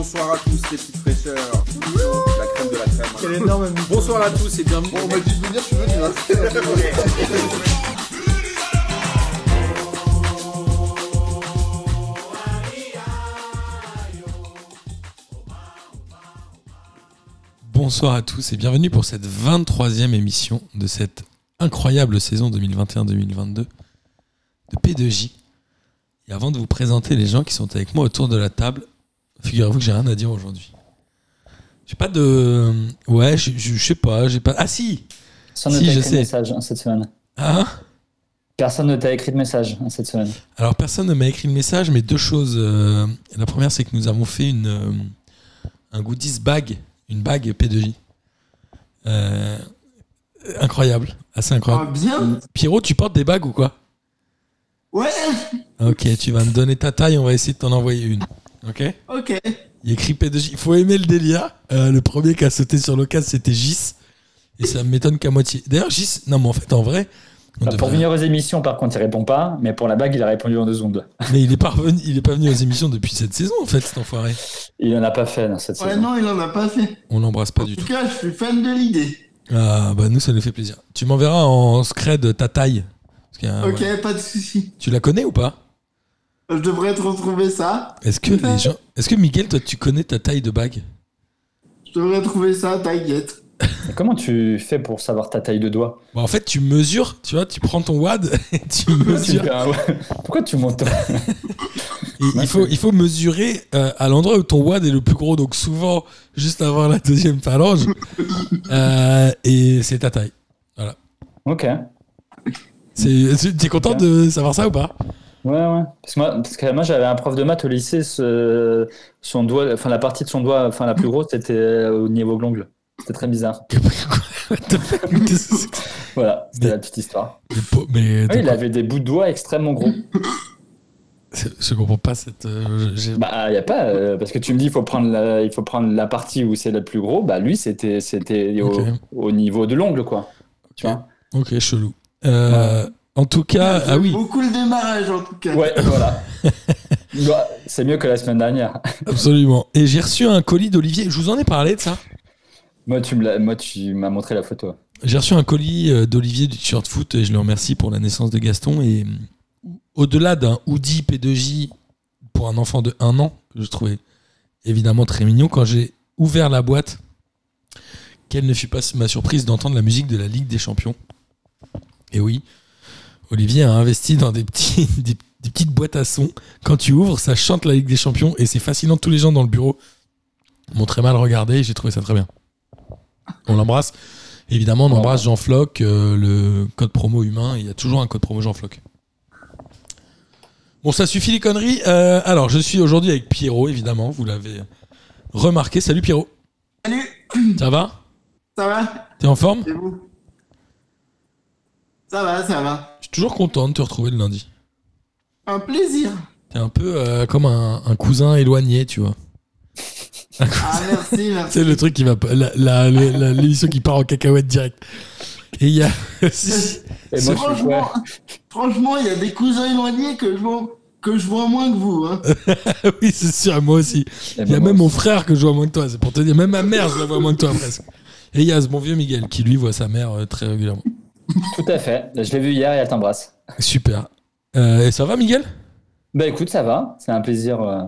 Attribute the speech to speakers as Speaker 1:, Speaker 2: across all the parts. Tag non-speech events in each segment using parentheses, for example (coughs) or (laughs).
Speaker 1: bonsoir à tous les petites fraîcheurs. La crème de la crème.
Speaker 2: Quel énorme.
Speaker 1: Bonsoir à tous et bienvenue.
Speaker 3: Bon, on m'a dit de venir, je suis venu. Hein.
Speaker 4: Bonsoir à tous et bienvenue pour cette 23e émission de cette incroyable saison 2021-2022 de P2J. Et avant de vous présenter les gens qui sont avec moi autour de la table, figurez-vous que j'ai rien à dire aujourd'hui. J'ai pas de. Ouais, je sais pas, j'ai pas. Ah si
Speaker 2: Personne ne t'a
Speaker 4: je
Speaker 2: écrit de message hein, cette semaine.
Speaker 4: Ah
Speaker 2: Personne ne t'a écrit de message hein, cette semaine.
Speaker 4: Alors personne ne m'a écrit le message, mais deux choses. Euh, la première, c'est que nous avons fait une, euh, un goodies bag, une bague P2J. Euh, incroyable, assez
Speaker 5: Ah,
Speaker 4: incroyable.
Speaker 5: bien
Speaker 4: Pierrot, tu portes des bagues ou quoi?
Speaker 5: Ouais
Speaker 4: Ok, tu vas me donner ta taille, on va essayer de t'en envoyer une. Ok
Speaker 5: Ok.
Speaker 4: Il écrit P2J. Il faut aimer le délire. Euh, le premier qui a sauté sur l'occasion, c'était Gis. Et ça m'étonne qu'à moitié. D'ailleurs, Gis, non, mais en fait, en vrai. on
Speaker 2: Bah, pour venir aux émissions, par contre, il répond pas, mais pour la bague, il a répondu en deux secondes. (laughs)
Speaker 4: Mais il est, pas revenu, il est pas venu aux émissions depuis cette saison, en fait, cet enfoiré.
Speaker 2: Il en a pas fait dans cette
Speaker 5: Ouais,
Speaker 2: saison.
Speaker 5: non, il en a pas fait.
Speaker 4: On l'embrasse pas
Speaker 5: En
Speaker 4: du
Speaker 5: tout
Speaker 4: tout.
Speaker 5: cas, je suis fan de l'idée.
Speaker 4: Ah, bah nous, ça nous fait plaisir. Tu m'enverras en scred ta taille. Parce qu'il y a-
Speaker 5: ok,
Speaker 4: ouais.
Speaker 5: pas de souci.
Speaker 4: Tu la connais ou pas?
Speaker 5: Je devrais te retrouver ça.
Speaker 4: Est-ce que les gens. Est-ce que Miguel, toi, tu connais ta taille de bague?
Speaker 5: Je devrais trouver ça, t'inquiète.
Speaker 2: Comment tu fais pour savoir ta taille de doigt?
Speaker 4: Bah, En fait, tu mesures, tu vois, tu prends ton wad (laughs) et tu (laughs)
Speaker 2: Tu
Speaker 4: mesures.
Speaker 2: Pourquoi tu montes
Speaker 4: il, faut, il faut mesurer euh, à l'endroit où ton wad est le plus gros, donc souvent juste avant la deuxième phalange. (laughs) Euh, et c'est ta taille.
Speaker 2: Ok.
Speaker 4: C'est- c'est- T'es content de savoir ça ou pas?
Speaker 2: Ouais, ouais. Parce que moi, parce que moi j'avais un prof de maths au lycée, ce- son doigt, enfin la partie de son doigt, enfin la plus grosse, c'était au niveau de l'ongle. C'était très bizarre. (laughs) (laughs) Voilà, c'était la petite histoire.
Speaker 4: Mais
Speaker 2: Oui, il avait des bouts de doigts extrêmement gros.
Speaker 4: je comprends pas cette. euh,
Speaker 2: Bah, y a pas, euh, parce que tu me dis, il faut prendre la, il faut prendre la partie où c'est le plus gros. Bah, lui, c'était, c'était au niveau de l'ongle, quoi. Tu vois?
Speaker 4: Ok, chelou. Euh, En tout cas, ah oui,
Speaker 5: Beaucoup le démarrage, en tout cas.
Speaker 2: Ouais, (laughs) voilà. Bah, c'est mieux que la semaine dernière. (laughs)
Speaker 4: absolument. Et j'ai reçu un colis d'Olivier. Je vous en ai parlé de ça.
Speaker 2: Moi, tu me l'as- moi, tu m'as montré la photo.
Speaker 4: J'ai reçu un colis euh, d'Olivier du t-shirt foot et je le remercie pour la naissance de Gaston. Et euh, au-delà d'un hoodie P2J pour un enfant de 1 an, que je trouvais évidemment très mignon, quand j'ai ouvert la boîte, quelle ne fut pas ma surprise d'entendre la musique de la Ligue des Champions. Et oui, Olivier a investi dans des, petits, (laughs) des, des petites boîtes à son. Quand tu ouvres, ça chante la Ligue des Champions et c'est fascinant. Tous les gens dans le bureau m'ont très mal regardé et j'ai trouvé ça très bien. On l'embrasse. Évidemment, on embrasse Jean Floc, euh, le code promo humain. Il y a toujours un code promo Jean Floc. Bon, ça suffit les conneries. Euh, alors, je suis aujourd'hui avec Pierrot, évidemment. Vous l'avez remarqué. Salut Pierrot.
Speaker 5: Salut,
Speaker 4: Ça va?
Speaker 5: Ça va?
Speaker 4: T'es en forme?
Speaker 5: Vous? Ça va, ça va.
Speaker 4: Suis toujours content de te retrouver le lundi.
Speaker 5: Un plaisir.
Speaker 4: T'es un peu euh, comme un, un cousin éloigné, tu vois.
Speaker 5: Ah, merci, (laughs) merci.
Speaker 4: C'est le truc qui va L'émission qui part en cacahuète direct. Et il y a. (laughs)
Speaker 2: Et moi,
Speaker 5: franchement, franchement, il y a des cousins éloignés que je vois, que je vois moins que vous. Hein. (laughs)
Speaker 4: oui, c'est sûr, moi aussi. Il y a même mon frère que je vois moins que toi, c'est pour te dire. Même ma mère, je la vois moins que toi presque. Et il y a ce bon vieux Miguel qui lui voit sa mère euh, très régulièrement.
Speaker 2: Tout à fait. Je l'ai vu hier et elle t'embrasse.
Speaker 4: Super. Euh, et ça va, Miguel?
Speaker 2: Bah, écoute, ça va. C'est un plaisir euh,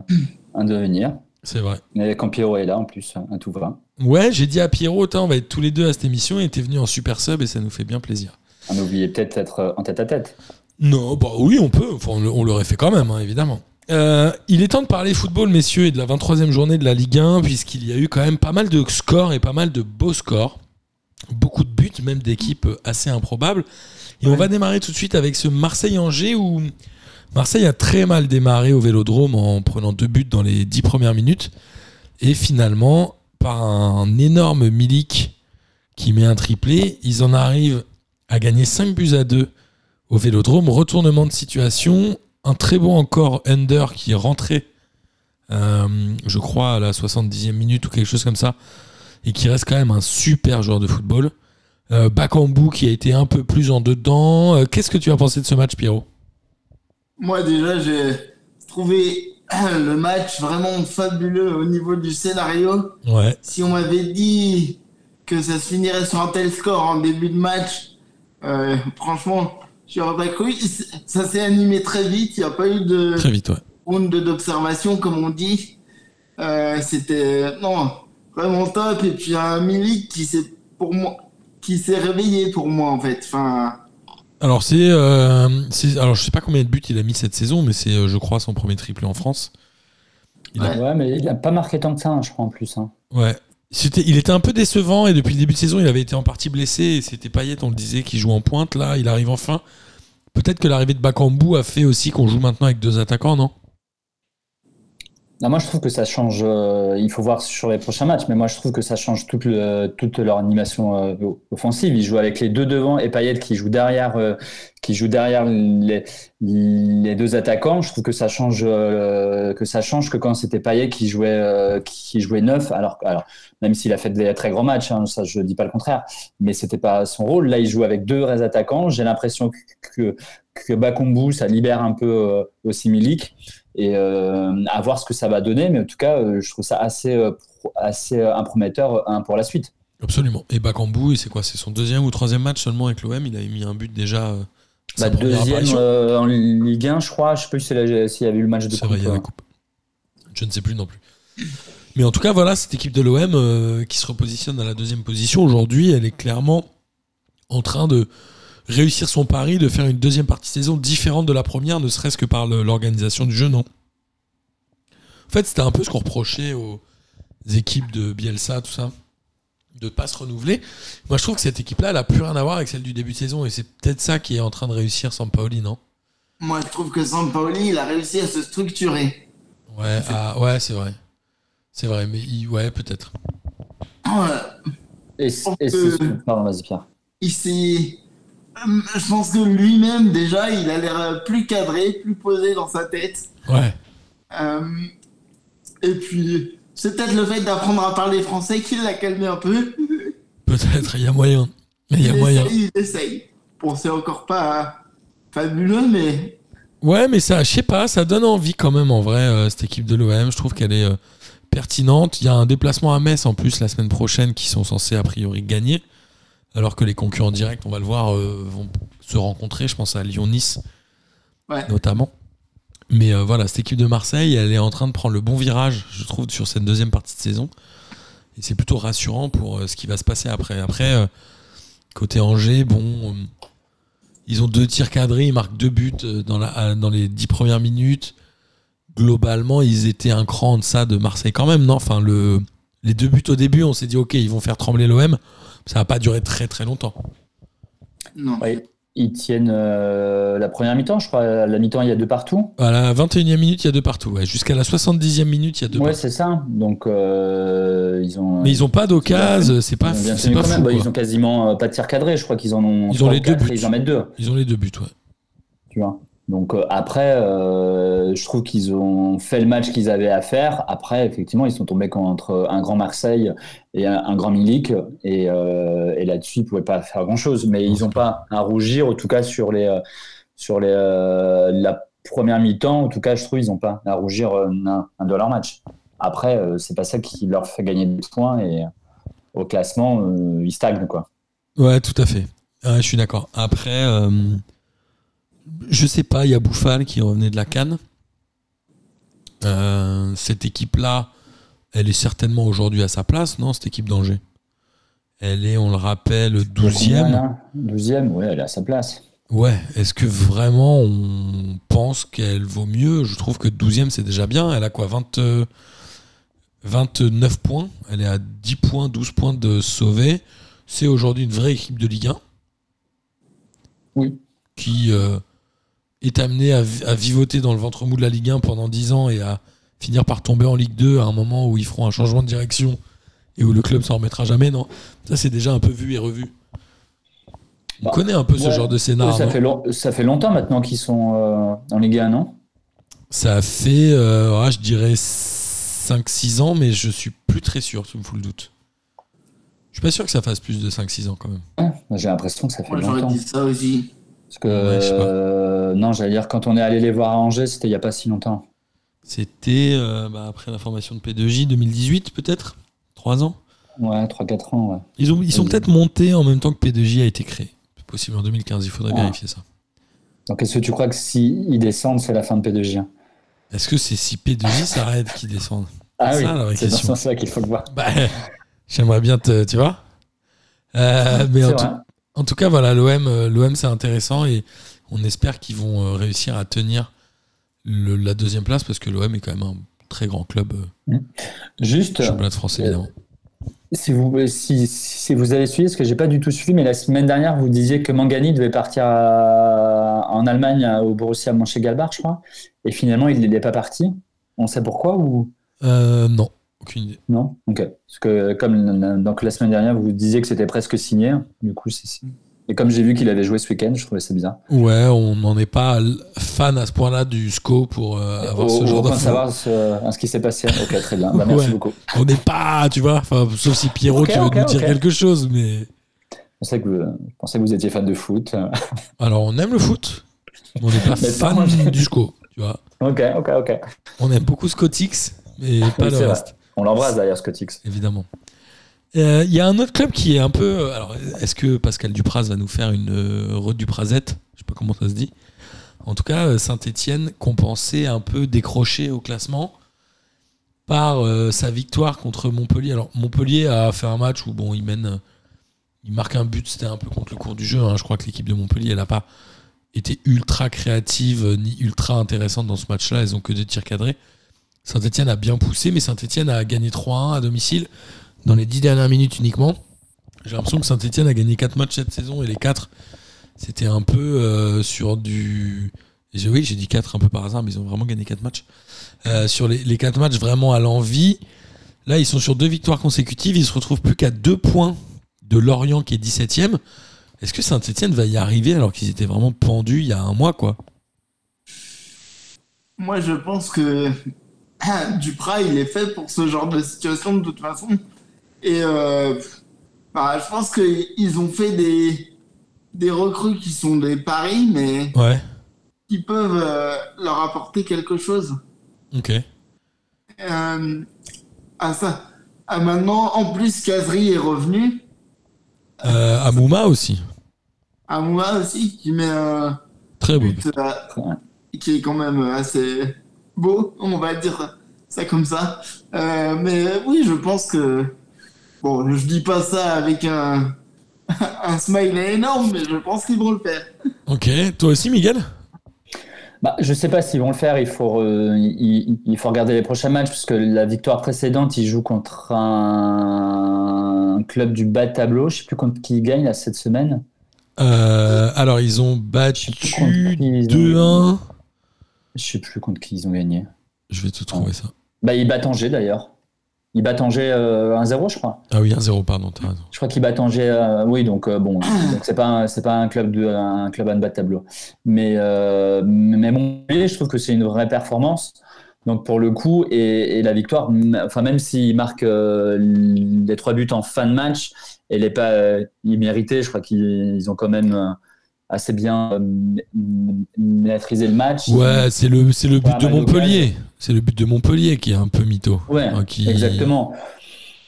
Speaker 2: de venir.
Speaker 4: C'est vrai.
Speaker 2: Mais quand Pierrot est là, en plus, hein, tout va.
Speaker 4: Ouais, j'ai dit à Pierrot, on va être tous les deux à cette émission et t'es venu en super sub et ça nous fait bien plaisir.
Speaker 2: On oubliait peut-être être euh, en tête à tête.
Speaker 4: Non, bah oui, on peut. Enfin, on l'aurait fait quand même, hein, évidemment. Euh, il est temps de parler football, messieurs, et de la 23e journée de la Ligue 1, puisqu'il y a eu quand même pas mal de scores et pas mal de beaux scores. Beaucoup de buts, même d'équipes assez improbables. Et on va démarrer tout de suite avec ce Marseille-Angers où Marseille a très mal démarré au vélodrome en prenant deux buts dans les dix premières minutes. Et finalement, par un énorme Milik qui met un triplé, ils en arrivent à gagner 5 buts à 2 au Vélodrome. Retournement de situation, un très bon encore Under qui est rentré, euh, je crois, à la 70e minute ou quelque chose comme ça, et qui reste quand même un super joueur de football. Euh, Bakambu qui a été un peu plus en dedans. Euh, Qu'est-ce que tu as pensé de ce match, Pierrot?
Speaker 5: Moi, déjà, j'ai trouvé (clears throat) le match vraiment fabuleux au niveau du scénario.
Speaker 4: Ouais.
Speaker 5: Si on m'avait dit que ça se finirait sur un tel score en début de match, euh, franchement, j'aurais pas cru. Ça s'est animé très vite. Il n'y a pas eu de
Speaker 4: Très vite, ouais.
Speaker 5: round d'observation, comme on dit. Euh, C'était non vraiment top. Et puis un Milik qui s'est pour moi qui s'est réveillé pour moi en fait. Enfin,
Speaker 4: Alors c'est, euh, c'est- alors je sais pas combien de buts il a mis cette saison, mais c'est, euh, je crois, son premier triplé en France. Il a-
Speaker 2: Ouais, mais il a pas marqué tant que ça, hein, je crois, en plus. hein.
Speaker 4: Ouais. C'était, il était un peu décevant et depuis le début de saison, il avait été en partie blessé. Et c'était Payet, on le disait, qui joue en pointe. Là, il arrive enfin. Peut-être que l'arrivée de Bakambu a fait aussi qu'on joue maintenant avec deux attaquants, non?
Speaker 2: Moi, je trouve que ça change. euh, il faut voir sur les prochains matchs, mais moi, je trouve que ça change toute, le- toute leur animation euh, offensive. Ils jouent avec les deux devant et Payet qui joue derrière, euh, qui joue derrière les, les deux attaquants. Je trouve que ça change, euh, que ça change que quand c'était Payet qui jouait, euh, qui jouait neuf. Alors, alors même s'il a fait des très grands matchs, hein, ça, je dis pas le contraire, mais c'était pas son rôle. Là, il joue avec deux vrais attaquants. J'ai l'impression que, que, que Bakumbu, ça libère un peu euh, aussi Milik et euh, à voir ce que ça va donner. Mais en tout cas, euh, je trouve ça assez, euh, assez imprometteur hein, pour la suite.
Speaker 4: Absolument. Et Bakambu, c'est quoi? C'est son deuxième ou troisième match seulement avec l'OM. Il avait mis un but déjà.
Speaker 2: Bah, deuxième euh, en Ligue 1, je crois. Je sais plus s'il y avait eu le match de
Speaker 4: C'est vrai,
Speaker 2: coupe.
Speaker 4: il y a la coupe. Je ne sais plus non plus. Mais en tout cas, voilà, cette équipe de l'OM euh, qui se repositionne à la deuxième position aujourd'hui, elle est clairement en train de réussir son pari, de faire une deuxième partie de saison différente de la première, ne serait-ce que par l'organisation du jeu, non En fait, c'était un peu ce qu'on reprochait aux équipes de Bielsa, tout ça, de pas se renouveler. Moi, je trouve que cette équipe-là, elle a plus rien à voir avec celle du début de saison, et c'est peut-être ça qui est en train de réussir sans Paoli, non
Speaker 5: moi je trouve que Sampaoli il a réussi à se structurer.
Speaker 4: Ouais, ah, ouais, c'est vrai. C'est vrai, mais il- ouais, peut-être.
Speaker 5: Ouais.
Speaker 2: Et,
Speaker 5: Euh,
Speaker 2: Pardon, vas-y, Pierre.
Speaker 5: il s'est. Je pense que lui-même, déjà, il a l'air plus cadré, plus posé dans sa tête.
Speaker 4: Ouais.
Speaker 5: Euh, et puis, c'est peut-être le fait d'apprendre à parler français qui l'a calmé un peu. (laughs)
Speaker 4: Peut-être, il y a moyen. Mais il y a
Speaker 5: il
Speaker 4: moyen.
Speaker 5: essaye, il essaye. Bon, c'est encore pas fabuleux, mais
Speaker 4: Ouais, mais ça, je sais pas, ça donne envie quand même en vrai, euh, cette équipe de l'OM. Je trouve qu'elle est euh, pertinente. Il y a un déplacement à Metz en plus la semaine prochaine qui sont censés a priori gagner. Alors que les concurrents directs, on va le voir, euh, vont se rencontrer. Je pense à Lyon-Nice
Speaker 5: Ouais.
Speaker 4: notamment. Mais euh, voilà, cette équipe de Marseille, elle est en train de prendre le bon virage, je trouve, sur cette deuxième partie de saison. Et c'est plutôt rassurant pour euh, ce qui va se passer après. Après, côté Angers, bon, ils ont deux tirs cadrés, ils marquent deux buts dans, la, dans les dix premières minutes. Globalement, ils étaient un cran en deçà de Marseille quand même, non? Enfin, le, les deux buts au début, on s'est dit, ok, ils vont faire trembler l'OM. Ça va pas durer très très longtemps.
Speaker 5: non.
Speaker 2: Ouais, ils tiennent euh, la première mi-temps, je crois. À la mi-temps, il y a deux partout.
Speaker 4: À la 21e minute, il y a deux partout. Ouais. Jusqu'à la 70e minute, il y a deux
Speaker 2: Ouais,
Speaker 4: partout.
Speaker 2: c'est ça. Donc, euh, ils ont.
Speaker 4: Mais ils ont pas d'occasion, c'est
Speaker 2: ils
Speaker 4: pas,
Speaker 2: bien
Speaker 4: c'est fou.
Speaker 2: Bah,
Speaker 4: quoi.
Speaker 2: ils ont quasiment euh, pas de tir cadré. Je crois qu'ils en ont.
Speaker 4: Ils ont les deux buts.
Speaker 2: Ils en mettent deux.
Speaker 4: Ils ont les deux buts, ouais.
Speaker 2: Tu vois. Donc euh, après, euh, je trouve qu'ils ont fait le match qu'ils avaient à faire. Après, effectivement, ils sont tombés contre un grand Marseille et un, grand Milik, et, euh, et là-dessus, ils pouvaient pas faire grand-chose. Mais ils n'ont pas à rougir, en tout cas sur les sur les la première mi-temps. En tout cas, je trouve ils n'ont pas à rougir un, un de leur match. Après, c'est pas ça qui leur fait gagner des points et au classement, ils stagnent quoi.
Speaker 4: Ouais, tout à fait. Je suis d'accord. Après, je sais pas, il y a Bouffal qui revenait de la Cannes. Euh, cette équipe-là, elle est certainement aujourd'hui à sa place, non Cette équipe d'Angers? Elle est, on le rappelle, 12e.
Speaker 2: 12e, ouais, elle est à sa place.
Speaker 4: Ouais, est-ce que vraiment on pense qu'elle vaut mieux? Je trouve que 12e c'est déjà bien. Elle a quoi 20, euh, 29 points? Elle est à 10 points, 12 points de sauver. C'est aujourd'hui une vraie équipe de Ligue 1.
Speaker 2: Oui.
Speaker 4: Qui euh, est amenée à, vi- à vivoter dans le ventre mou de la Ligue 1 pendant 10 ans et à finir par tomber en Ligue 2 à un moment où ils feront un changement de direction et où le club s'en remettra jamais. Non, ça c'est déjà un peu vu et revu. On
Speaker 2: Bah,
Speaker 4: connaît un peu ce genre de scénar.
Speaker 2: Ouais, ça, fait ça fait longtemps maintenant qu'ils sont euh, en Ligue 1, non?
Speaker 4: Ça fait, euh, ah, je dirais 5-6 ans, mais je suis plus très sûr, tu me fous le doute. Je suis pas sûr que ça fasse plus de 5-6 ans quand même.
Speaker 2: Ouais, moi, J'ai l'impression que ça fait
Speaker 5: Moi, j'aurais
Speaker 2: longtemps.
Speaker 5: dit ça aussi.
Speaker 2: Parce que,
Speaker 4: Ouais, je sais pas.
Speaker 2: euh, non, j'allais dire, quand on est allé les voir à Angers, c'était il n'y a pas si longtemps.
Speaker 4: C'était euh, bah, après la formation de P2J 2018 peut-être? 3 ans?
Speaker 2: Ouais, 3-4 ans, ouais.
Speaker 4: Ils, ont, ils sont peut-être montés en même temps que P2J a été créé. C'est possible en 2015, il faudrait
Speaker 2: Ah.
Speaker 4: vérifier ça.
Speaker 2: Donc, est-ce que tu crois que s'ils descendent, c'est la fin de P2J
Speaker 4: Est-ce que c'est si P2J s'arrête qu'ils descendent? (laughs)
Speaker 2: Ah oui, c'est dans ce
Speaker 4: question.
Speaker 2: sens-là qu'il faut le voir.
Speaker 4: Bah, (laughs) j'aimerais bien te. Tu vois? Euh, Mais en tout, en tout cas, voilà, l'OM, euh, l'OM c'est intéressant et on espère qu'ils vont euh, réussir à tenir le- la deuxième place parce que l'OM est quand même un très grand club euh,
Speaker 2: Juste,
Speaker 4: championnat de France, évidemment.
Speaker 2: si vous, si, si vous avez suivi, ce que j'ai pas du tout suivi, mais la semaine dernière, vous disiez que Mangani devait partir à- en Allemagne au Borussia Mönchengladbach, je crois. Et finalement, il n'est pas parti. On sait pourquoi ou?
Speaker 4: Euh, non, aucune idée.
Speaker 2: non? Ok. Parce que comme la- donc la semaine dernière, vous disiez que c'était presque signé. Du coup, c'est signé. Et comme j'ai vu qu'il avait joué ce week-end, je trouvais ça bizarre.
Speaker 4: Ouais, on n'en est pas fan à ce point-là du SCO pour euh, avoir
Speaker 2: au,
Speaker 4: ce genre
Speaker 2: de savoir ce, ce qui s'est passé. Ok, très bien. Bah, merci
Speaker 4: Ouais.
Speaker 2: beaucoup.
Speaker 4: On n'est pas, tu vois, sauf si Pierrot
Speaker 2: Ok,
Speaker 4: qui veut
Speaker 2: ok,
Speaker 4: nous dire quelque chose, mais.
Speaker 2: Je pensais que vous, je pensais que vous étiez fan de foot.
Speaker 4: Alors, on aime le foot, mais on n'est pas (laughs) fan du SCO, tu vois.
Speaker 2: ok, ok, ok.
Speaker 4: On aime beaucoup Scotix, mais pas
Speaker 2: Oui,
Speaker 4: le reste,
Speaker 2: On l'embrasse d'ailleurs, Scotix.
Speaker 4: évidemment. Euh, Il y a un autre club qui est un peu. euh, Alors, est-ce que Pascal Dupraz va nous faire une euh, reduprazette Je sais pas comment ça se dit. En tout cas, Saint-Etienne qu'on un peu décroché au classement par euh, sa victoire contre Montpellier. Alors, Montpellier a fait un match où, bon, il mène. euh, Il marque un but, c'était un peu contre le cours du jeu. hein. Je crois que l'équipe de Montpellier, elle n'a pas été ultra créative euh, ni ultra intéressante dans ce match-là. Elles ont que des tirs cadrés. Saint-Etienne a bien poussé, mais Saint-Etienne a gagné 3-1 à domicile dans les 10 dernières minutes uniquement. J'ai l'impression que Saint-Etienne a gagné 4 matchs cette saison et les 4, c'était un peu euh, sur du. Oui, j'ai dit 4 un peu par hasard, mais ils ont vraiment gagné 4 matchs. Euh, sur les, les 4 matchs vraiment à l'envie. Là, ils sont sur deux victoires consécutives. Ils se retrouvent plus qu'à 2 points de Lorient qui est 17ème. Est-ce que Saint-Etienne va y arriver alors qu'ils étaient vraiment pendus il y a un mois, quoi?
Speaker 5: Moi, je pense que (laughs) Duprat, il est fait pour ce genre de situation de toute façon. Et euh, bah, je pense qu'ils ont fait des, des recrues qui sont des paris, mais
Speaker 4: Ouais,
Speaker 5: qui peuvent euh, leur apporter quelque chose.
Speaker 4: ok.
Speaker 5: Euh, ah, ça. Maintenant, en plus, Kazri est revenu.
Speaker 4: Euh, Amouma aussi.
Speaker 5: À moi aussi, qui met un
Speaker 4: Très beau.
Speaker 5: but qui est quand même assez beau, on va dire ça comme ça. Euh, mais oui, je pense que. Bon, je dis pas ça avec un, (laughs) un smiley énorme, mais je pense qu'ils vont le faire.
Speaker 4: Ok, toi aussi, Miguel?
Speaker 2: Bah, je sais pas s'ils vont le faire. Il faut, euh, il, il faut regarder les prochains matchs parce que la victoire précédente, ils jouent contre un, un club du bas de tableau. Je sais plus contre qui ils gagnent là, cette semaine.
Speaker 4: Euh, alors, ils ont battu
Speaker 2: Je sais plus contre qui ils
Speaker 4: 2-1.
Speaker 2: Je sais plus contre qui ils ont gagné.
Speaker 4: Je vais te trouver ça.
Speaker 2: Bah, ils battent Angers d'ailleurs. Ils battent Angers euh, 1-0, je crois.
Speaker 4: Ah oui, 1-0, pardon, t'as raison.
Speaker 2: Je crois qu'ils battent Angers. euh, oui, donc euh, bon, donc c'est pas un- c'est pas un club de un club à ne bas de tableau. Mais euh, mais Montpellier, je trouve que c'est une vraie performance. Donc pour le coup et, et la victoire, enfin même s'ils marquent euh, les trois buts en fin de match, elle est pas euh, imméritée. Je crois qu'ils ils ont quand même euh, assez bien euh, m- m- maîtrisé le match.
Speaker 4: Ouais, c'est le, c'est le but de Montpellier. C'est le but de Montpellier qui est un peu mytho.
Speaker 2: Ouais,
Speaker 4: Hein, qui-
Speaker 2: exactement.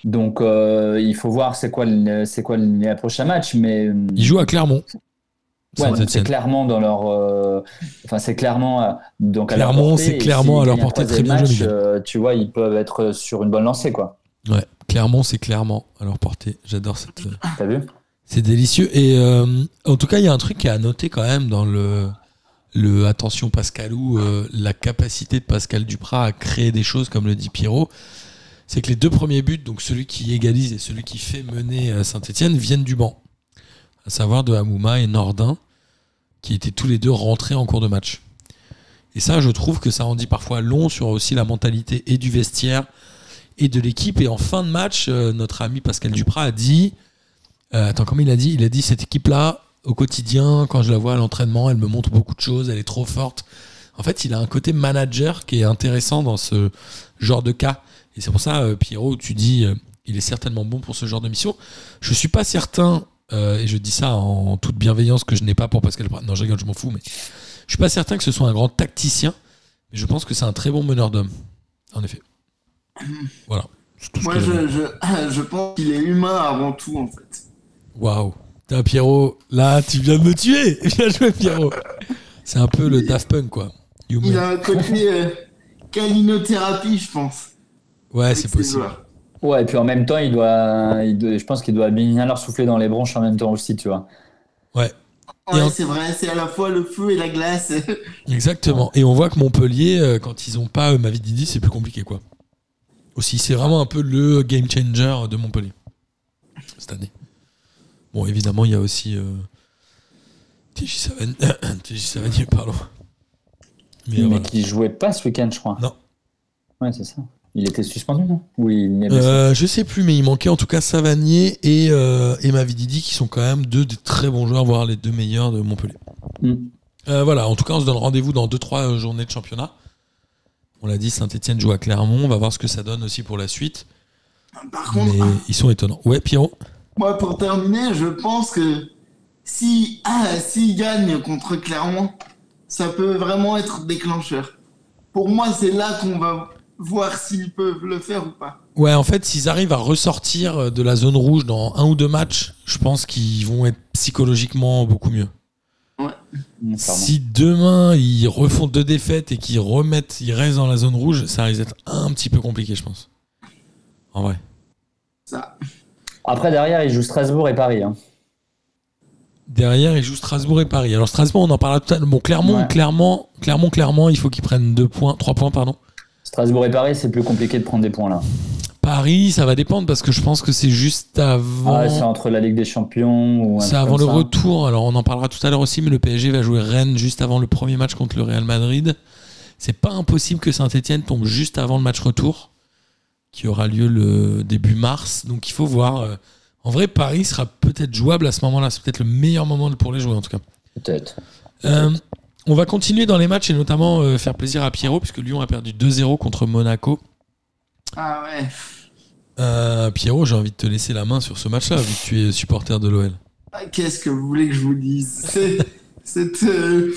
Speaker 2: Donc euh, il faut voir c'est quoi c'est quoi les prochains matchs, mais
Speaker 4: Ils jouent à Clermont.
Speaker 2: Ouais, c'est clairement dans leur. euh, Enfin, c'est clairement. euh, donc à leur
Speaker 4: Clairement,
Speaker 2: portée,
Speaker 4: c'est clairement à leur portée. Très bien
Speaker 2: match, euh, tu vois, ils peuvent être sur une bonne lancée, quoi.
Speaker 4: Ouais, Clermont, c'est clairement à leur portée. J'adore cette. euh,
Speaker 2: T'as vu?
Speaker 4: C'est délicieux. Et euh, en tout cas, il y a un truc qui est à noter quand même dans le, attention Pascalou, euh, la capacité de Pascal Duprat à créer des choses, comme le dit Pierrot. C'est que les deux premiers buts, donc celui qui égalise et celui qui fait mener euh, Saint-Etienne, viennent du banc. À savoir de Hamouma et Nordin, qui étaient tous les deux rentrés en cours de match. Et ça, je trouve que ça en dit parfois long sur aussi la mentalité et du vestiaire et de l'équipe. Et en fin de match, notre ami Pascal Duprat a dit euh, attends, comme il a dit? Il a dit cette équipe-là, au quotidien, quand je la vois à l'entraînement, elle me montre beaucoup de choses, elle est trop forte. En fait, il a un côté manager qui est intéressant dans ce genre de cas. Et c'est pour ça, euh, Pierrot, tu dis euh, il est certainement bon pour ce genre de mission. Je suis pas certain, et je dis ça en toute bienveillance que je n'ai pas pour Pascal. Non, je rigole, je m'en fous, mais je suis pas certain que ce soit un grand tacticien. Et je pense que c'est un très bon meneur d'hommes. En effet. Voilà.
Speaker 5: Moi, je, je, (laughs) je pense qu'il est humain avant tout, en fait.
Speaker 4: Waouh. Putain, Pierrot, là, tu viens de me tuer. (laughs) Bien joué, Pierrot. C'est un peu le Daft Punk, quoi. Human.
Speaker 5: Il a un côté euh, calinothérapie, je pense.
Speaker 4: Ouais, c'est possible.
Speaker 2: Ouais, et puis en même temps, il doit, il doit- je pense qu'il doit bien leur souffler dans les bronches en même temps aussi, tu vois.
Speaker 4: Ouais, Et
Speaker 5: Ouais,
Speaker 4: en-
Speaker 5: c'est vrai, c'est à la fois le feu et la glace. (laughs)
Speaker 4: exactement. Et on voit que Montpellier, euh, quand ils ont pas euh, Mavididi, c'est plus compliqué, quoi. Aussi, c'est vraiment un peu le game changer de Montpellier cette année. Bon, évidemment, il y a aussi euh, TJ Savanier, (coughs) (coughs) pardon. Mais
Speaker 2: Mais
Speaker 4: euh, voilà.
Speaker 2: qui jouait pas ce week-end, je crois.
Speaker 4: Non.
Speaker 2: Ouais, c'est ça. Il était suspendu, non? Oui, il.
Speaker 4: Euh, je sais plus, mais il manquait en tout cas Savanier et, euh, et Mavididi, qui sont quand même deux des très bons joueurs, voire les deux meilleurs de Montpellier.
Speaker 2: Mm.
Speaker 4: Euh, voilà, en tout cas, on se donne rendez-vous dans 2-3 journées de championnat. On l'a dit, Saint-Etienne joue à Clermont. On va voir ce que ça donne aussi pour la suite.
Speaker 5: Par contre,
Speaker 4: Mais ils sont étonnants. Ouais, Pierrot?
Speaker 5: Moi, pour terminer, je pense que si ah, s'il gagne contre Clermont, ça peut vraiment être déclencheur. Pour moi, c'est là qu'on va voir s'ils peuvent le faire ou pas.
Speaker 4: Ouais, en fait, s'ils arrivent à ressortir de la zone rouge dans un ou deux matchs, je pense qu'ils vont être psychologiquement beaucoup mieux.
Speaker 2: Mm, clairement.
Speaker 4: Si demain ils refont deux défaites et qu'ils remettent, ils restent dans la zone rouge, ça risque d'être un petit peu compliqué, je pense. En vrai.
Speaker 5: Ça.
Speaker 2: Après, derrière, il joue Strasbourg et Paris. hein.
Speaker 4: Derrière, ils jouent Strasbourg et Paris. Alors Strasbourg, on en parlera tout à l'heure. Bon, Clermont,
Speaker 2: Ouais.
Speaker 4: clairement, Clermont, clairement, il faut qu'ils prennent deux points, trois points, pardon.
Speaker 2: Strasbourg et Paris, c'est plus compliqué de prendre des points là.
Speaker 4: Paris, ça va dépendre parce que je pense que c'est juste avant.
Speaker 2: Ah, c'est entre la Ligue des Champions ou
Speaker 4: C'est avant le
Speaker 2: ça.
Speaker 4: retour. Alors, on en parlera tout à l'heure aussi, mais le PSG va jouer Rennes juste avant le premier match contre le Real Madrid. C'est pas impossible que Saint-Etienne tombe juste avant le match retour, qui aura lieu le début mars. Donc, il faut voir. Euh, En vrai, Paris sera peut-être jouable à ce moment-là. C'est peut-être le meilleur moment pour les jouer, en tout cas.
Speaker 2: Peut-être.
Speaker 4: Euh, on va continuer dans les matchs et notamment euh, faire plaisir à Pierrot, puisque Lyon a perdu 2-0 contre Monaco.
Speaker 5: Ah ouais.
Speaker 4: Euh, Pierrot, j'ai envie de te laisser la main sur ce match-là, vu que tu es supporter de l'OL.
Speaker 5: Ah, Qu'est-ce que vous voulez que je vous dise? C'est euh,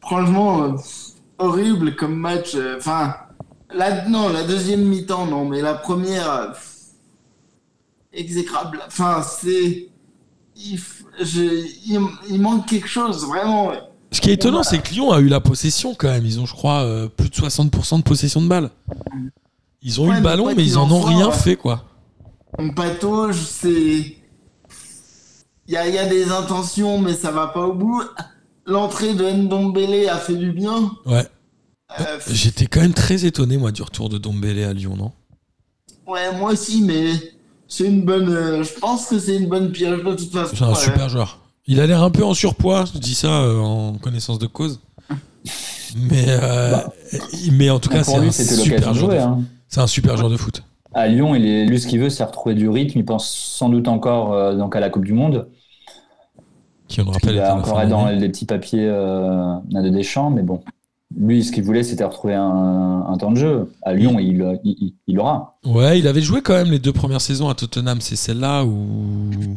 Speaker 5: franchement euh, horrible comme match. euh, Enfin, la, non, la deuxième mi-temps, non, mais la première, euh, exécrable. Enfin, c'est. Il, f- je- il, il manque quelque chose, vraiment.
Speaker 4: Ce qui est étonnant, c'est que Lyon a eu la possession quand même. Ils ont, je crois, euh, plus de 60% de possession de balle. Ils ont
Speaker 5: Ouais,
Speaker 4: eu le ballon, mais ils en
Speaker 5: en
Speaker 4: ont rien fait, quoi.
Speaker 5: On patauge, c'est. Il y a, il y a des intentions, mais ça va pas au bout. L'entrée de Ndombele a fait du bien.
Speaker 4: Ouais.
Speaker 5: Euh,
Speaker 4: J'étais quand même très étonné, moi, du retour de Dombélé à Lyon, non?
Speaker 5: Ouais, moi aussi, mais c'est une bonne. euh, je pense que c'est une bonne pioche de toute façon.
Speaker 4: C'est un
Speaker 5: Ouais.
Speaker 4: super joueur. Il a l'air un peu en surpoids, je dis ça euh, en connaissance de cause. Mais, euh,
Speaker 2: Bah.
Speaker 4: mais en tout cas, c'est un super joueur.
Speaker 2: hein.
Speaker 4: C'est un super joueur de foot.
Speaker 2: À Lyon, il est, lui, ce qu'il veut, c'est retrouver du rythme. Il pense sans doute encore euh, donc à la Coupe du Monde.
Speaker 4: Qui, on le rappelle,
Speaker 2: Il encore dans les petits papiers euh, de Deschamps, mais bon. Lui, ce qu'il voulait, c'était retrouver un, un temps de jeu. À Lyon, il, il, il- il l'aura.
Speaker 4: Ouais, il avait joué quand même les deux premières saisons à Tottenham. C'est celle-là où.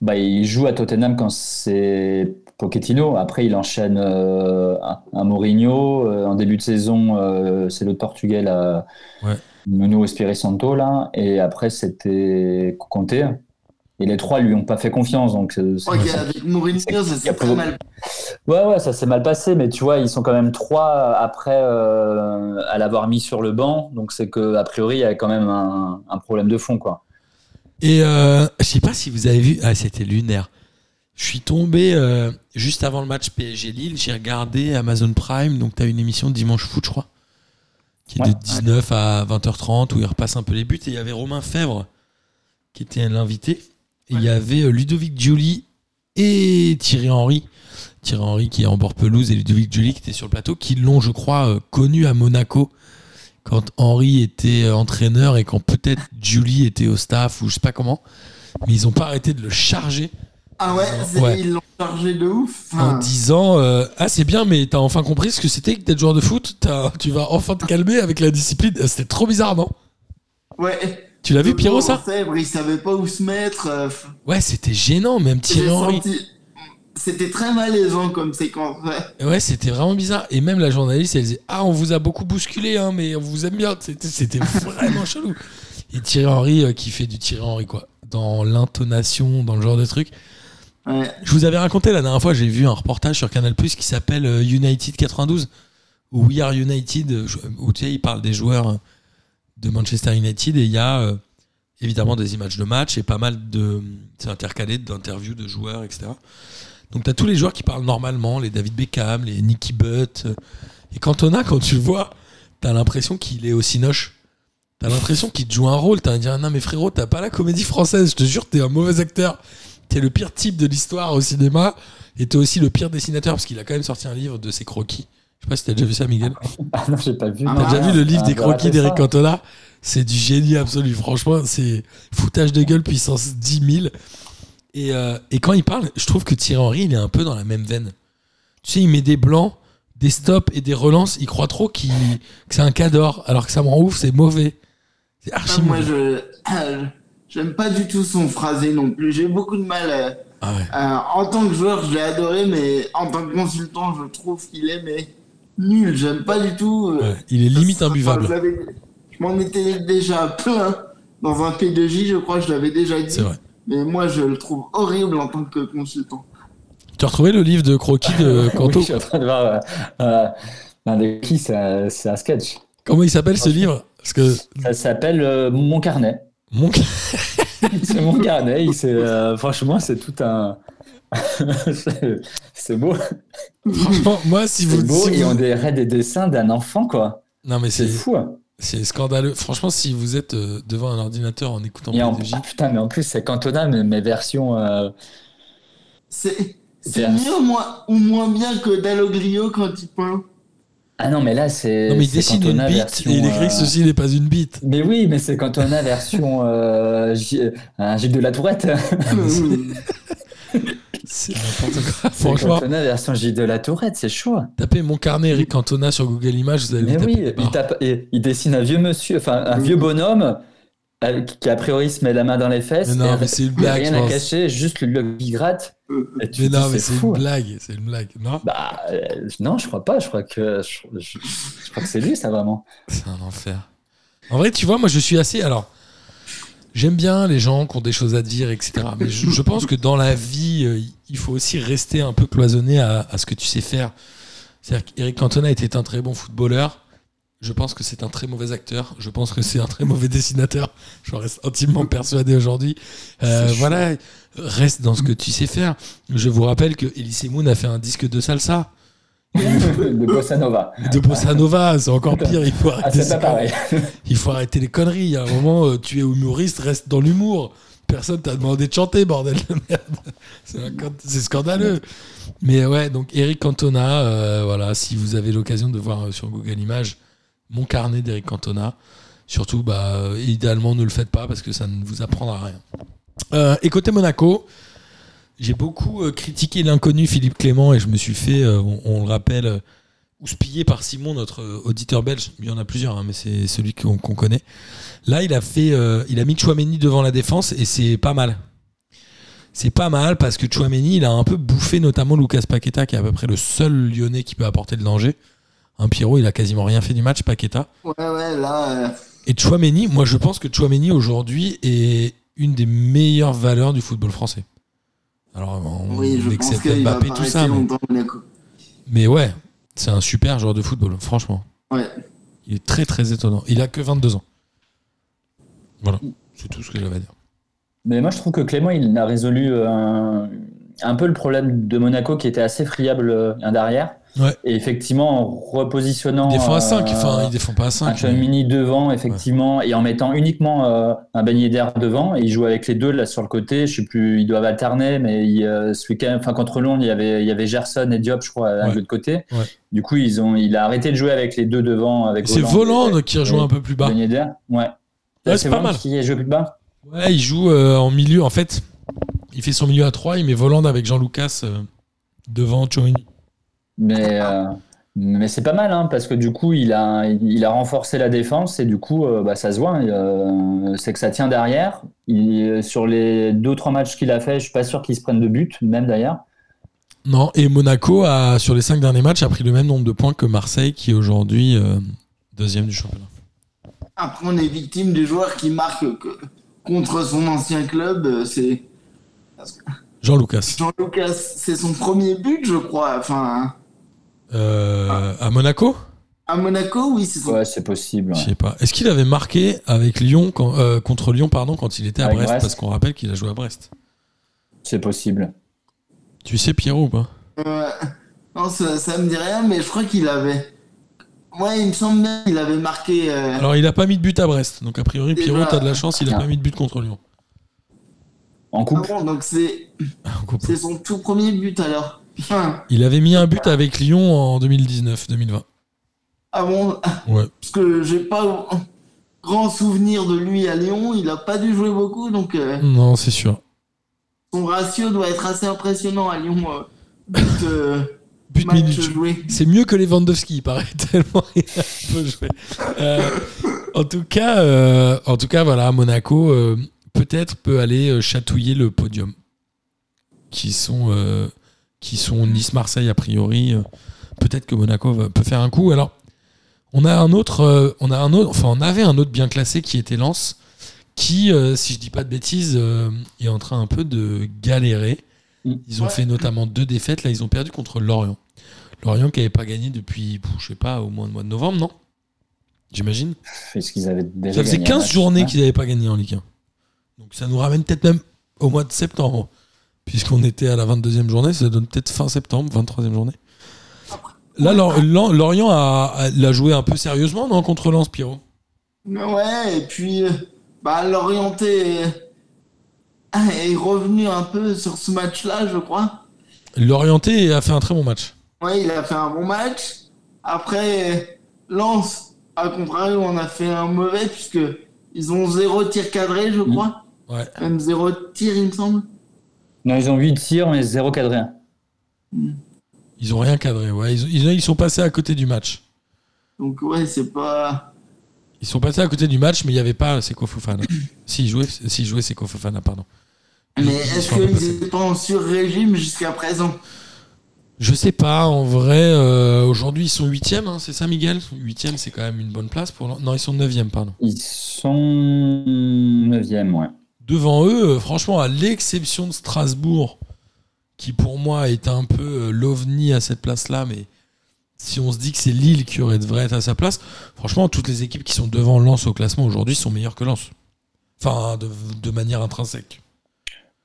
Speaker 2: Bah, il joue à Tottenham quand c'est Pochettino. Après, il enchaîne euh, un, Mourinho. Euh, en début de saison, euh, c'est l'autre Portugais, là,
Speaker 4: Ouais.
Speaker 2: Nuno Espirito Santo. Là. Et après, c'était Conte. Et les trois lui ont pas fait confiance. Donc, euh, c'est-
Speaker 5: Ok, avec Mourinho, ça
Speaker 2: C'est-
Speaker 5: s'est très mal.
Speaker 2: Ouais, ouais, ça s'est mal passé, mais tu vois, ils sont quand même trois après euh, à l'avoir mis sur le banc. Donc, c'est que a priori, il y a quand même un, un problème de fond, quoi.
Speaker 4: Et euh, je sais pas si vous avez vu. Ah, c'était lunaire. Je suis tombé euh, juste avant le match PSG Lille. J'ai regardé Amazon Prime. Donc, tu as une émission de Dimanche Foot, je crois. Qui est
Speaker 2: Ouais.
Speaker 4: de 19 à 20h30 où il repasse un peu les buts. Et il y avait Romain Fèvre qui était l'invité. Il y avait euh, Ludovic Giuli et Thierry Henry. Thierry Henry qui est en bord pelouse et Ludovic Giuli qui était sur le plateau. Qui l'ont, je crois, euh, connu à Monaco quand Henry était euh, entraîneur et quand peut-être Julie était au staff ou je sais pas comment. Mais ils ont pas arrêté de le charger
Speaker 5: Ah ouais, ils l'ont chargé de ouf.
Speaker 4: en disant euh, Ah, c'est bien, mais t'as enfin compris ce que c'était que d'être joueur de foot Tu vas enfin te calmer avec la discipline. C'était trop bizarre, non?
Speaker 5: Ouais.
Speaker 4: Tu l'as vu, Pierrot, ça
Speaker 5: il savait pas où se mettre. euh,
Speaker 4: Ouais, c'était gênant, même Thierry Henry.
Speaker 5: c'était très malaisant comme séquence. Ouais.
Speaker 4: Ouais, c'était vraiment bizarre. Et même la journaliste, elle disait Ah, on vous a beaucoup bousculé, hein, mais on vous aime bien. C'était, (laughs) vraiment chelou. Et Thierry Henry euh, qui fait du Thierry Henry, quoi. Dans l'intonation, dans le genre de truc.
Speaker 5: Ouais.
Speaker 4: Je vous avais raconté la dernière fois, j'ai vu un reportage sur Canal Plus qui s'appelle euh, United 92, ou We Are United, où tu sais, il parle des joueurs de Manchester United et il y a euh, évidemment des images de match et pas mal de. C'est intercalé d'interviews de joueurs, etc. Donc tu as tous les joueurs qui parlent normalement, les David Beckham, les Nicky Butt. euh, et Cantona, quand tu le vois, t'as l'impression qu'il est au cinoche. T'as l'impression qu'il te joue un rôle. T'as ah non mais frérot, t'as pas la comédie française. Je te jure, t'es un mauvais acteur. T'es le pire type de l'histoire au cinéma. Et t'es aussi le pire dessinateur parce qu'il a quand même sorti un livre de ses croquis. Je sais pas si t'as déjà vu ça, Miguel. (laughs)
Speaker 2: Ah non, j'ai pas vu.
Speaker 5: Ah,
Speaker 4: T'as déjà vu le livre
Speaker 2: Ah,
Speaker 4: des croquis d'Eric. Cantona? C'est du génie absolu. Franchement, c'est foutage de gueule puissance 10 000. Et, euh, et quand il parle, je trouve que Thierry Henry, il est un peu dans la même veine. Tu sais, il met des blancs, des stops et des relances. Il croit trop qu'il- que c'est un cador, alors que ça me rend ouf, c'est mauvais. C'est archi
Speaker 5: moi,
Speaker 4: mauvais.
Speaker 5: je (clears throat) j'aime pas du tout son phrasé non plus. J'ai beaucoup de mal. euh,
Speaker 4: Ah ouais.
Speaker 5: euh, en tant que joueur, je l'ai adoré, mais en tant que consultant, je trouve qu'il est mais nul. J'aime pas du tout. euh,
Speaker 4: Ouais, il est limite imbuvable.
Speaker 5: je m'en étais déjà plein dans un P2J, je crois, je l'avais déjà dit.
Speaker 4: C'est vrai.
Speaker 5: Mais moi, je le trouve horrible en tant que consultant.
Speaker 4: Tu as retrouvé le livre de croquis de Canto (laughs)
Speaker 2: Oui, je suis en train de voir. euh, euh, qui, c'est un c'est un sketch.
Speaker 4: Comment il s'appelle ce livre? Parce que
Speaker 2: Ça s'appelle euh, Mon carnet. (laughs)
Speaker 4: mon (laughs)
Speaker 2: c'est mon carnet. il- c'est, euh, franchement, c'est tout un. (laughs) c'est- beau.
Speaker 4: franchement, moi si
Speaker 2: C'est
Speaker 4: vous,
Speaker 2: beau
Speaker 4: si
Speaker 2: et
Speaker 4: vous-
Speaker 2: on dirait des dessins d'un enfant, quoi.
Speaker 4: non mais
Speaker 2: C'est fou. hein.
Speaker 4: c'est scandaleux. Franchement, si vous êtes euh, devant un ordinateur en écoutant
Speaker 2: Et en,
Speaker 4: P2J,
Speaker 2: ah, putain, mais en plus, c'est Cantona, mais mes versions. euh,
Speaker 5: C'est mieux moins, ou moins bien que Dalloglio quand il peint.
Speaker 2: Ah non, mais là, c'est.
Speaker 4: non mais il dessine une
Speaker 2: Cantona
Speaker 4: bite
Speaker 2: version,
Speaker 4: et il écrit
Speaker 2: euh,
Speaker 4: que ceci n'est pas une bite.
Speaker 2: Mais oui, mais c'est Cantona (laughs) version euh, J- un Gilles de la Tourette.
Speaker 4: Ah, (laughs) c'est- Franchement,
Speaker 2: Cantona version Gilles de la Tourette, c'est chaud.
Speaker 4: tapez mon carnet Eric Cantona sur Google Images, vous allez
Speaker 2: Mais
Speaker 4: taper
Speaker 2: oui, il, tape- et il dessine un vieux monsieur, enfin un vieux bonhomme euh, qui a priori se met la main dans les fesses.
Speaker 4: Mais non,
Speaker 2: et
Speaker 4: mais c'est une blague,
Speaker 2: Rien à
Speaker 4: pense.
Speaker 2: cacher, juste le qui gratte. Et tu
Speaker 4: Mais
Speaker 2: te
Speaker 4: non,
Speaker 2: dis,
Speaker 4: mais c'est une blague, c'est une blague. Non,
Speaker 2: Bah euh, non, je crois pas. Je crois que je, je- je crois que c'est lui, ça vraiment.
Speaker 4: c'est un enfer. En vrai, tu vois, moi je suis assez. Alors, j'aime bien les gens qui ont des choses à dire, etc. Mais je, je (laughs) pense que dans la vie, euh, il faut aussi rester un peu cloisonné à, à ce que tu sais faire. C'est-à-dire qu'Eric Cantona était un très bon footballeur. Je pense que c'est un très mauvais acteur. Je pense que c'est un très mauvais (laughs) dessinateur. Je reste intimement persuadé aujourd'hui. Euh, voilà, reste dans ce que tu sais faire. Je vous rappelle que Elise Moon a fait un disque de salsa,
Speaker 2: de Bossa Nova.
Speaker 4: de bossa nova. C'est encore (laughs) pire. Il faut
Speaker 2: Ah,
Speaker 4: arrêter
Speaker 2: pas
Speaker 4: ça.
Speaker 2: pareil.
Speaker 4: Il faut arrêter les conneries. Il y a un moment, euh, tu es humoriste, reste dans l'humour. Personne t'a demandé de chanter, bordel de merde. (laughs) C'est scandaleux. Mais ouais, donc Eric Cantona, euh, voilà, si vous avez l'occasion de voir euh, sur Google Images mon carnet d'Eric Cantona, surtout, bah, idéalement, ne le faites pas parce que ça ne vous apprendra rien. Euh, et côté Monaco, j'ai beaucoup euh, critiqué l'inconnu Philippe Clément et je me suis fait, euh, on, on le rappelle, euh, houspillé par Simon, notre euh, auditeur belge. Il y en a plusieurs, hein, mais c'est celui qu'on connaît. Là, il a fait, euh, il a mis Chouameni devant la défense et c'est pas mal. C'est pas mal parce que Chouameni, il a un peu bouffé notamment Lucas Paqueta, qui est à peu près le seul Lyonnais qui peut apporter le danger. Un Pierrot, il a quasiment rien fait du match, Paqueta.
Speaker 5: Ouais, ouais, là.
Speaker 4: Et Chouameni, moi je pense que Chouameni aujourd'hui est une des meilleures valeurs du football français. Alors, on
Speaker 5: oui, je pense qu'il va
Speaker 4: tout ça,
Speaker 5: longtemps
Speaker 4: mais ouais, c'est un super joueur de football, franchement.
Speaker 5: Ouais.
Speaker 4: Il est très très étonnant. Il a que 22 ans. Voilà, c'est tout ce que j'avais à dire.
Speaker 2: Mais moi, je trouve que Clément, il a résolu euh, un, un peu le problème de Monaco qui était assez friable euh, derrière.
Speaker 4: Ouais.
Speaker 2: Et effectivement, en repositionnant.
Speaker 4: Il défend à 5,
Speaker 2: euh,
Speaker 4: enfin il défend pas à 5.
Speaker 2: un Chouamini devant, effectivement, et en mettant uniquement euh, un beignet d'air devant. Et il joue avec les deux là sur le côté. Je sais plus, ils doivent alterner, mais il, euh, ce week-end, enfin contre Londres, il y avait, il y avait Gerson et Diop, je crois, à
Speaker 4: Ouais.
Speaker 2: l'autre côté. Du coup, ils ont, il a arrêté de jouer avec les deux devant. Avec
Speaker 4: C'est
Speaker 2: Voland
Speaker 4: Voland
Speaker 2: et-
Speaker 4: qui rejoint
Speaker 2: et
Speaker 4: un peu plus bas.
Speaker 2: beignet d'air. Ouais.
Speaker 4: C'est pas mal.
Speaker 2: Qui a joué plus bas.
Speaker 4: Ouais, il joue en milieu. En fait, il fait son milieu à 3, il met Voland avec Jean-Lucas euh, devant Chouamini.
Speaker 2: Mais, euh, mais c'est pas mal, hein, parce que du coup, il a, il a renforcé la défense et du coup, euh, bah, ça se voit. euh, c'est que ça tient derrière. Il, sur les deux trois matchs qu'il a fait, je suis pas sûr qu'il se prenne de but, même d'ailleurs.
Speaker 4: Non, et Monaco, a, sur les cinq derniers matchs, a pris le même nombre de points que Marseille, qui est aujourd'hui euh, deuxième du championnat.
Speaker 5: Après, on est victime du joueur qui marque que- contre son ancien club. C'est
Speaker 4: Jean Lucas.
Speaker 5: Jean Lucas. C'est son premier but, je crois. Enfin,
Speaker 4: Euh, à Monaco?
Speaker 5: À Monaco, oui, c'est son.
Speaker 2: Ouais, c'est possible.
Speaker 4: Je sais pas. Est-ce qu'il avait marqué avec Lyon quand- euh, contre Lyon pardon, quand il était à
Speaker 2: Avec
Speaker 4: Brest,
Speaker 2: Brest.
Speaker 4: Parce qu'on rappelle qu'il a joué à Brest?
Speaker 2: C'est possible.
Speaker 4: Tu sais Pierrot ou pas?
Speaker 5: Euh, non, ça, ça me dit rien, mais je crois qu'il avait. Ouais, il me semble bien qu'il avait marqué. euh,
Speaker 4: Alors il a pas mis de but à Brest. Donc a priori
Speaker 5: Déjà.
Speaker 4: Pierrot, t'as de la chance, il a
Speaker 2: Ah.
Speaker 4: pas mis de but contre Lyon.
Speaker 2: En
Speaker 5: ah
Speaker 2: coupe
Speaker 5: bon, donc c'est son tout premier but alors. Enfin,
Speaker 4: Il avait mis un but avec Lyon en 2019-2020.
Speaker 5: ah bon,
Speaker 4: Ouais.
Speaker 5: parce que j'ai pas grand souvenir de lui à Lyon. Il a pas dû jouer beaucoup, donc euh,
Speaker 4: Non, c'est sûr.
Speaker 5: son ratio doit être assez impressionnant à Lyon. euh, but, euh, (laughs)
Speaker 4: But
Speaker 5: match
Speaker 4: minute.
Speaker 5: joué.
Speaker 4: C'est mieux que Lewandowski, il paraît (laughs) tellement il a peu joué. Euh, en tout cas, euh, en tout cas, voilà, Monaco euh, peut-être peut aller euh, chatouiller le podium, qui sont euh, qui sont Nice-Marseille a priori. euh, peut-être que Monaco va- peut faire un coup. Alors, on a un autre, euh, on a un autre, enfin, on avait un autre bien classé qui était Lens, qui, euh, si je dis pas de bêtises, est en train un peu de galérer.
Speaker 2: Mm.
Speaker 4: Ils ont
Speaker 5: Ouais.
Speaker 4: fait notamment deux défaites. Là, ils ont perdu contre Lorient. Lorient qui n'avait pas gagné depuis, je sais pas, au moins le mois de novembre, non? J'imagine.
Speaker 2: Est-ce qu'ils avaient déjà
Speaker 4: Ça faisait
Speaker 2: gagné un
Speaker 4: 15
Speaker 2: match
Speaker 4: journées qu'ils n'avaient pas gagné en Ligue 1. Donc ça nous ramène peut-être même au mois de septembre. Puisqu'on était à la 22e journée, ça donne peut-être fin septembre, 23e journée. Là, Lor- Lor- Lorient a, a- l'a joué un peu sérieusement, non, contre Lens, Pierrot?
Speaker 5: Ouais, et puis bah, l'orienté est, est revenu un peu sur ce match-là, je crois.
Speaker 4: L'Orienté a fait un très bon match.
Speaker 5: Ouais, il a fait un bon match. Après, Lens, à contrario, on a fait un mauvais puisque ils ont zéro tir cadré, je crois.
Speaker 4: Ouais.
Speaker 5: Même zéro tir, il me semble.
Speaker 2: Non, ils ont 8 tirs, mais 0 cadré.
Speaker 4: Ils ont rien cadré. Ouais. Ils, ils- ils sont passés à côté du match.
Speaker 5: Donc ouais, c'est pas.
Speaker 4: Ils sont passés à côté du match, mais il n'y avait pas Seko Fofana. (coughs) si, il jouait, si, il jouait Seko Fofana, pardon.
Speaker 5: Mais est-ce qu'ils étaient pas en sur-régime jusqu'à présent?
Speaker 4: Je sais pas, en vrai, euh, aujourd'hui ils sont 8 hein, c'est ça Miguel? 8 c'est quand même une bonne place pour. l'an- Non, ils sont 9 pardon.
Speaker 2: Ils sont 9e, ouais.
Speaker 4: Devant eux, euh, franchement, à l'exception de Strasbourg, qui pour moi est un peu euh, l'ovni à cette place-là, mais si on se dit que c'est Lille qui aurait devrait être à sa place, franchement, toutes les équipes qui sont devant Lens au classement aujourd'hui sont meilleures que Lens. Enfin, de, de manière intrinsèque.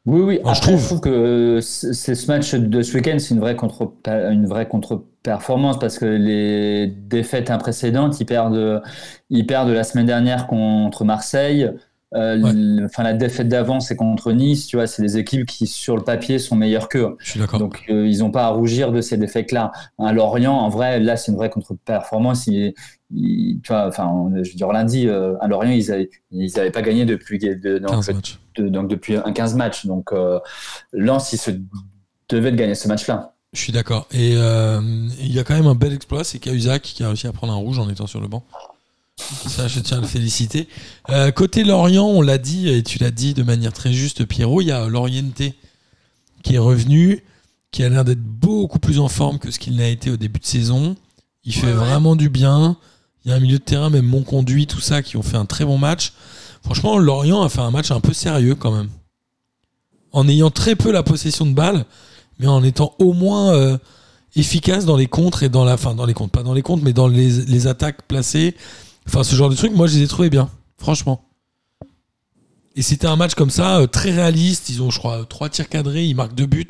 Speaker 2: Oui, oui.
Speaker 4: Je trouve.
Speaker 2: je trouve que c'est ce match de ce week-end, c'est une vraie contre une vraie contre-performance parce que les défaites précédentes, ils perdent, ils perdent la semaine dernière contre Marseille. Euh,
Speaker 4: Ouais.
Speaker 2: la défaite d'avant, c'est contre Nice. Tu vois, c'est des équipes qui sur le papier sont meilleures qu'eux.
Speaker 4: Je suis d'accord.
Speaker 2: Donc, euh, ils n'ont pas à rougir de ces défaites-là. Un Lorient, en vrai, là, c'est une vraie contre-performance. Il- il- tu vois, enfin, je veux dire, lundi, euh, un Lorient, ils n'avaient ils avaient pas gagné depuis, de- donc,
Speaker 4: 15 matchs.
Speaker 2: de- donc depuis un 15 matchs. Donc, euh, Lens, il se devait de gagner ce match-là.
Speaker 4: Je suis d'accord. Et euh, il y a quand même un bel exploit, c'est Cahuzac qui a réussi à prendre un rouge en étant sur le banc. Ça, je tiens à le féliciter. Euh, côté Lorient, on l'a dit, et tu l'as dit de manière très juste, Pierrot, il y a Lorienté qui est revenu, qui a l'air d'être beaucoup plus en forme que ce qu'il n'a été au début de saison. Il fait
Speaker 5: Ouais, ouais.
Speaker 4: vraiment du bien. Il y a un milieu de terrain, même mon conduit, tout ça, qui ont fait un très bon match. Franchement, Lorient a fait un match un peu sérieux quand même. En ayant très peu la possession de balle, mais en étant au moins euh, efficace dans les contres et dans la fin dans les contres pas dans les contres mais dans les, les attaques placées enfin ce genre de trucs moi je les ai trouvés bien franchement et c'était un match comme ça euh, très réaliste ils ont je crois trois tirs cadrés ils marquent deux buts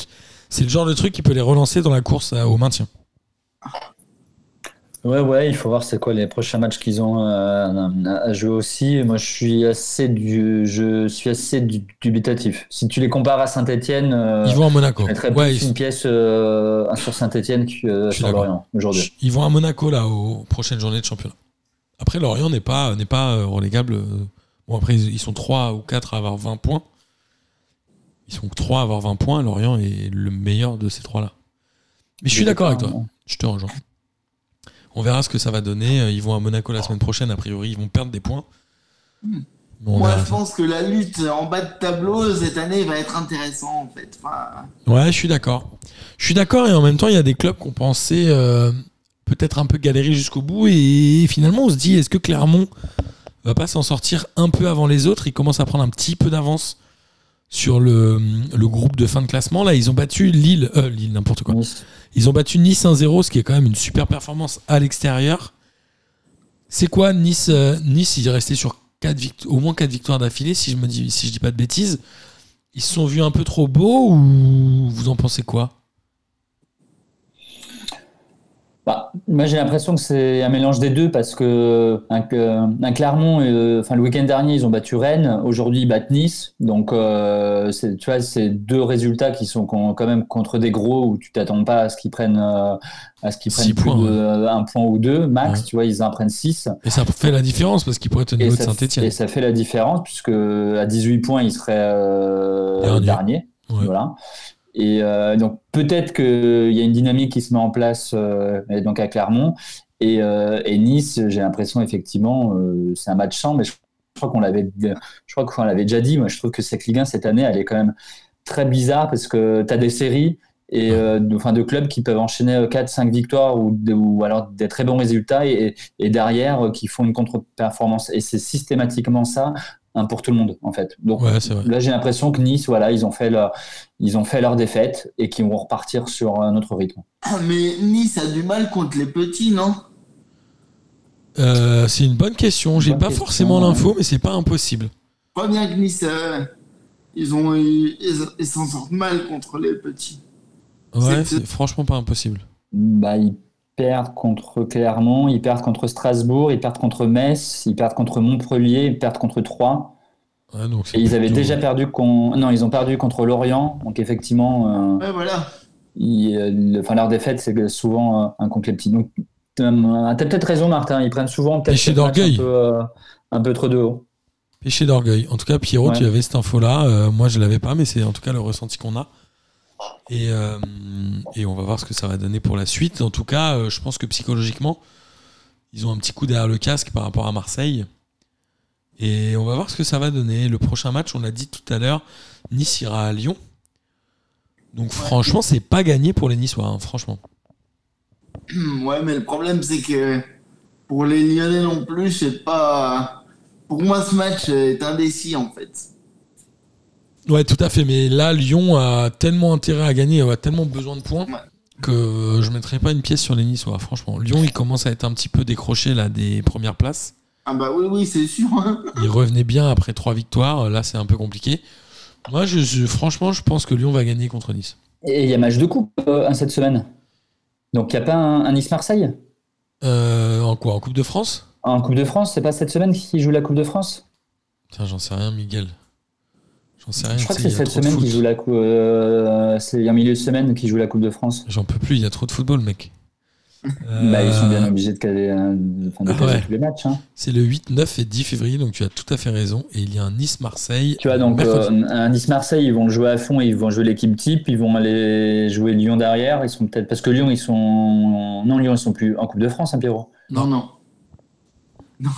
Speaker 4: c'est le genre de truc qui peut les relancer dans la course euh, au maintien
Speaker 2: Ouais, ouais, il faut voir c'est quoi les prochains matchs qu'ils ont euh, à jouer aussi. Moi, je suis assez, du, je suis assez du- dubitatif. Si tu les compares à Saint-Etienne,
Speaker 4: ils vont à Monaco
Speaker 2: je
Speaker 4: ouais, ils,
Speaker 2: une pièce euh, sur Saint-Etienne que sur. Lorient aujourd'hui.
Speaker 4: ils vont à Monaco là aux prochaines journées de championnat après Lorient n'est pas n'est pas euh, relégable euh, bon après ils, sont 3 ou 4 à avoir 20 points ils sont 3 à avoir 20 points Lorient est le meilleur de ces trois là mais je suis d'accord avec toi Je te rejoins. On verra ce que ça va donner. Euh, Ils vont à Monaco la semaine prochaine. A priori, ils vont perdre des points.
Speaker 5: Hmm. Moi, je pense que la lutte en bas de tableau cette année va être intéressant en fait. Enfin,
Speaker 4: Ouais, je suis d'accord. Je suis d'accord et en même temps, il y a des clubs qui ont pensé euh, peut-être un peu galérer jusqu'au bout et finalement, on se dit est-ce que Clermont va pas s'en sortir un peu avant les autres? Il commence à prendre un petit peu d'avance sur le, le groupe de fin de classement. Là, ils ont battu Lille, euh, Lille, n'importe quoi. Ils ont battu Nice 1-0, ce qui est quand même une super performance à l'extérieur. C'est quoi Nice euh, Nice, il est resté sur au moins 4 victoires d'affilée, si je me dis, si je dis pas de bêtises. Ils se sont vus un peu trop beaux ou vous en pensez quoi?
Speaker 2: Bah, moi, j'ai l'impression que c'est un mélange des deux parce que un, que- un Clermont, euh, enfin le week-end dernier, ils ont battu Rennes. Aujourd'hui, ils battent Nice. Donc, euh, c'est, tu vois, c'est deux résultats qui sont quand même contre des gros où tu t'attends pas à ce qu'ils prennent, euh, à ce qu'ils
Speaker 4: Six
Speaker 2: prennent plus
Speaker 4: points,
Speaker 2: de euh, un point ou deux max.
Speaker 4: Ouais.
Speaker 2: Tu vois, ils en prennent six.
Speaker 4: Et ça fait la différence parce qu'ils pourraient être au niveau de
Speaker 2: ça,
Speaker 4: Saint-Etienne.
Speaker 2: et ça fait la différence puisque à 18 points, ils seraient euh,
Speaker 4: Dernier.
Speaker 2: dernier.
Speaker 4: Ouais.
Speaker 2: Voilà. Et euh, donc peut-être qu'il y a une dynamique qui se met en place euh, donc à Clermont et, euh, et Nice. J'ai l'impression effectivement c'est un match sans, mais je, je crois qu'on l'avait, je crois qu'on l'avait déjà dit. Moi, je trouve que cette Ligue 1 cette année, elle est quand même très bizarre parce que tu as des séries et euh, de, enfin, de clubs qui peuvent enchaîner 4-5 victoires ou, de- ou alors des très bons résultats et, et derrière qui font une contre-performance. Et c'est systématiquement ça hein, pour tout le monde en fait. Donc
Speaker 4: Ouais, c'est vrai.
Speaker 2: Là, j'ai l'impression que Nice, voilà, ils ont fait leur, ils ont fait leur défaite et qu'ils vont repartir sur un autre rythme.
Speaker 5: ah, mais Nice a du mal contre les petits, non?
Speaker 4: Euh, c'est une bonne question. J'ai pas
Speaker 2: question,
Speaker 4: forcément
Speaker 2: ouais.
Speaker 4: l'info, mais c'est pas impossible.
Speaker 5: Pas bien que Nice, euh, ils ont, ils s'en sortent mal contre les petits.
Speaker 4: Ouais,
Speaker 5: c'est
Speaker 4: franchement pas impossible.
Speaker 2: Bah, ils perdent contre Clermont, ils perdent contre Strasbourg, ils perdent contre Metz, ils perdent contre Montpellier, ils perdent contre Troyes.
Speaker 4: Ouais, donc c'est
Speaker 2: Et ils avaient
Speaker 4: plutôt-
Speaker 2: déjà perdu con... non, ils ont perdu contre Lorient. Donc effectivement, euh,
Speaker 5: Ouais, voilà.
Speaker 2: ils- euh, le- enfin, leur défaite, c'est souvent euh, un contre les petits. Donc, euh, t'as peut-être raison, Martin. Ils prennent souvent peut-être un peu, euh, un peu trop de haut.
Speaker 4: Péché d'orgueil. En tout cas, Pierrot,
Speaker 2: Ouais.
Speaker 4: tu avais cette info-là. Euh, moi, je l'avais pas, mais c'est en tout cas le ressenti qu'on a. Et, euh, et on va voir ce que ça va donner pour la suite. En tout cas, euh, je pense que psychologiquement, ils ont un petit coup derrière le casque par rapport à Marseille. Et on va voir ce que ça va donner. Le prochain match, on l'a dit tout à l'heure, Nice ira à Lyon. Donc franchement, c'est pas gagné pour les Niçois, hein, franchement. (clears throat)
Speaker 5: Ouais, mais le problème, c'est que pour les Lyonnais non plus, c'est pas. Pour moi, ce match est indécis en fait.
Speaker 4: Ouais, tout à fait. Mais là, Lyon a tellement intérêt à gagner, a tellement besoin de points que je mettrai pas une pièce sur les Niçois. Franchement, Lyon, il commence à être un petit peu décroché là des premières places.
Speaker 5: Ah bah oui, oui, c'est sûr. hein.
Speaker 4: Il revenait bien après trois victoires. Là, c'est un peu compliqué. Moi, je, je- franchement, je pense que Lyon va gagner contre Nice.
Speaker 2: Et il y a match de coupe euh, cette semaine. Donc il n'y a pas un, un Nice-Marseille?
Speaker 4: Euh, en quoi? En Coupe de France?
Speaker 2: En Coupe de France, c'est pas cette semaine qui joue la Coupe de France?
Speaker 4: Tiens, j'en sais rien, Miguel. J'en sais rien.
Speaker 2: Je crois que c'est
Speaker 4: il y a
Speaker 2: cette semaine qui joue la Coupe. euh, c'est en milieu de semaine qui joue la Coupe de France.
Speaker 4: J'en peux plus, il y a trop de football, mec. (laughs)
Speaker 2: Bah, ils sont bien
Speaker 4: Euh,
Speaker 2: obligés de caler, euh, de
Speaker 4: Ah ouais.
Speaker 2: tous les matchs. hein.
Speaker 4: C'est le 8, 9 et 10 février, donc tu as tout à fait raison. Et il y a un Nice-Marseille.
Speaker 2: Tu vois, donc euh, un Nice-Marseille, ils vont le jouer à fond, ils vont jouer l'équipe type, ils vont aller jouer Lyon derrière. Ils sont peut-être parce que Lyon, ils sont non Lyon, ils sont plus en Coupe de France, hein, Pierrot?
Speaker 5: Non, non. Non.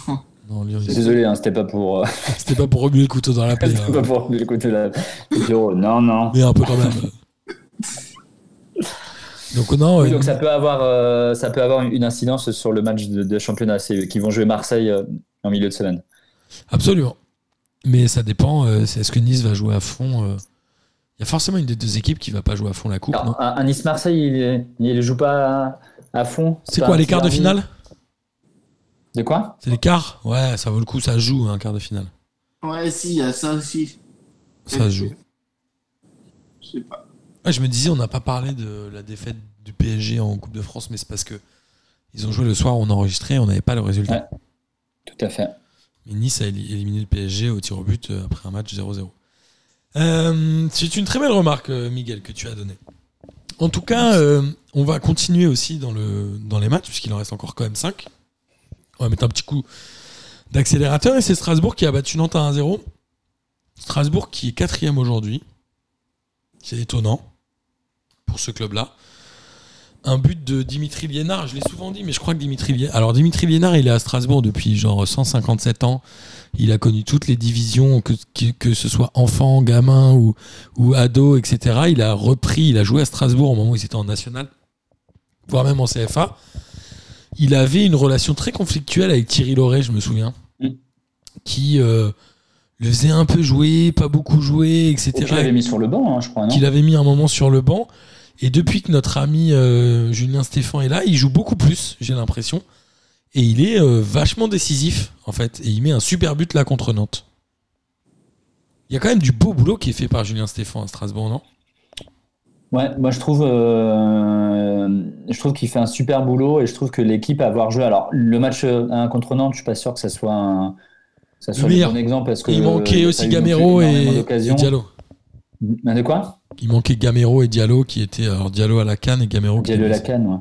Speaker 4: Non,
Speaker 2: Désolé, hein, c'était pas pour, euh, (laughs)
Speaker 4: C'était pas pour remuer le couteau dans la (laughs) plaie.
Speaker 2: c'était
Speaker 4: hein.
Speaker 2: pas pour écouter la Pierrot. Non, non.
Speaker 4: Mais un peu quand même. donc non,
Speaker 2: Oui, donc ça peut avoir, euh, ça peut avoir une incidence sur le match de, de championnat. C'est qu'ils vont jouer Marseille euh, en milieu de semaine.
Speaker 4: absolument. Mais ça dépend. Est-ce que Nice va jouer à fond Il y a forcément une des deux équipes qui va pas jouer à fond la coupe, non?
Speaker 2: Alors, un, un Nice-Marseille, il, il joue pas à, à fond.
Speaker 4: C'est quoi les quarts de finale?
Speaker 2: De quoi
Speaker 4: C'est les quarts Ouais, ça vaut le coup, ça se joue un quart de finale.
Speaker 5: Ouais, si, il y a ça aussi.
Speaker 4: Ça se joue.
Speaker 5: Je sais pas.
Speaker 4: Ouais, je me disais, on n'a pas parlé de la défaite du PSG en Coupe de France, mais c'est parce que ils ont joué le soir, on enregistrait, on n'avait pas le résultat.
Speaker 2: Ouais. Tout à fait.
Speaker 4: Mais Nice a éli- éliminé le PSG au tir au but euh, après un match 0-0. Euh, c'est une très belle remarque, euh, Miguel, que tu as donnée. En tout cas, euh, on va continuer aussi dans, le, dans les matchs, puisqu'il en reste encore quand même 5. On va mettre un petit coup d'accélérateur, et c'est Strasbourg qui a battu Nantes à 1-0. Strasbourg qui est quatrième aujourd'hui. C'est étonnant pour ce club-là. un but de Dimitri Liénard. Je l'ai souvent dit, mais je crois que Dimitri Liénard. Alors, Dimitri Liénard, il est à Strasbourg depuis genre 157 ans. Il a connu toutes les divisions, que, que, que ce soit enfant, gamin ou, ou ado, etc. Il a repris, il a joué à Strasbourg au moment où il était en national, voire même en CFA. Il avait une relation très conflictuelle avec Thierry Loret, je me souviens,
Speaker 2: Mm.
Speaker 4: qui euh, le faisait un peu jouer, pas beaucoup jouer, etc.
Speaker 2: Tu l'avais mis sur le banc, hein, je crois,
Speaker 4: qu'il avait mis un moment sur le banc. Et depuis que notre ami euh, Julien Stéphan est là, il joue beaucoup plus, j'ai l'impression. Et il est euh, vachement décisif, en fait. Et il met un super but là contre Nantes. Il y a quand même du beau boulot qui est fait par Julien Stéphan à Strasbourg, non?
Speaker 2: Ouais, moi je trouve, euh, je trouve qu'il fait un super boulot et je trouve que l'équipe a avoir joué. Alors le match euh, un contre Nantes, je suis pas sûr que ça soit un, ça soit le bon exemple parce que
Speaker 4: Il
Speaker 2: euh,
Speaker 4: manquait aussi Gamero et. Diallo.
Speaker 2: Ah, De quoi?
Speaker 4: Il manquait Gamero et Diallo qui étaient. Alors Diallo à la canne et Gamero qui
Speaker 2: Diallo
Speaker 4: était-
Speaker 2: Lacan, ouais.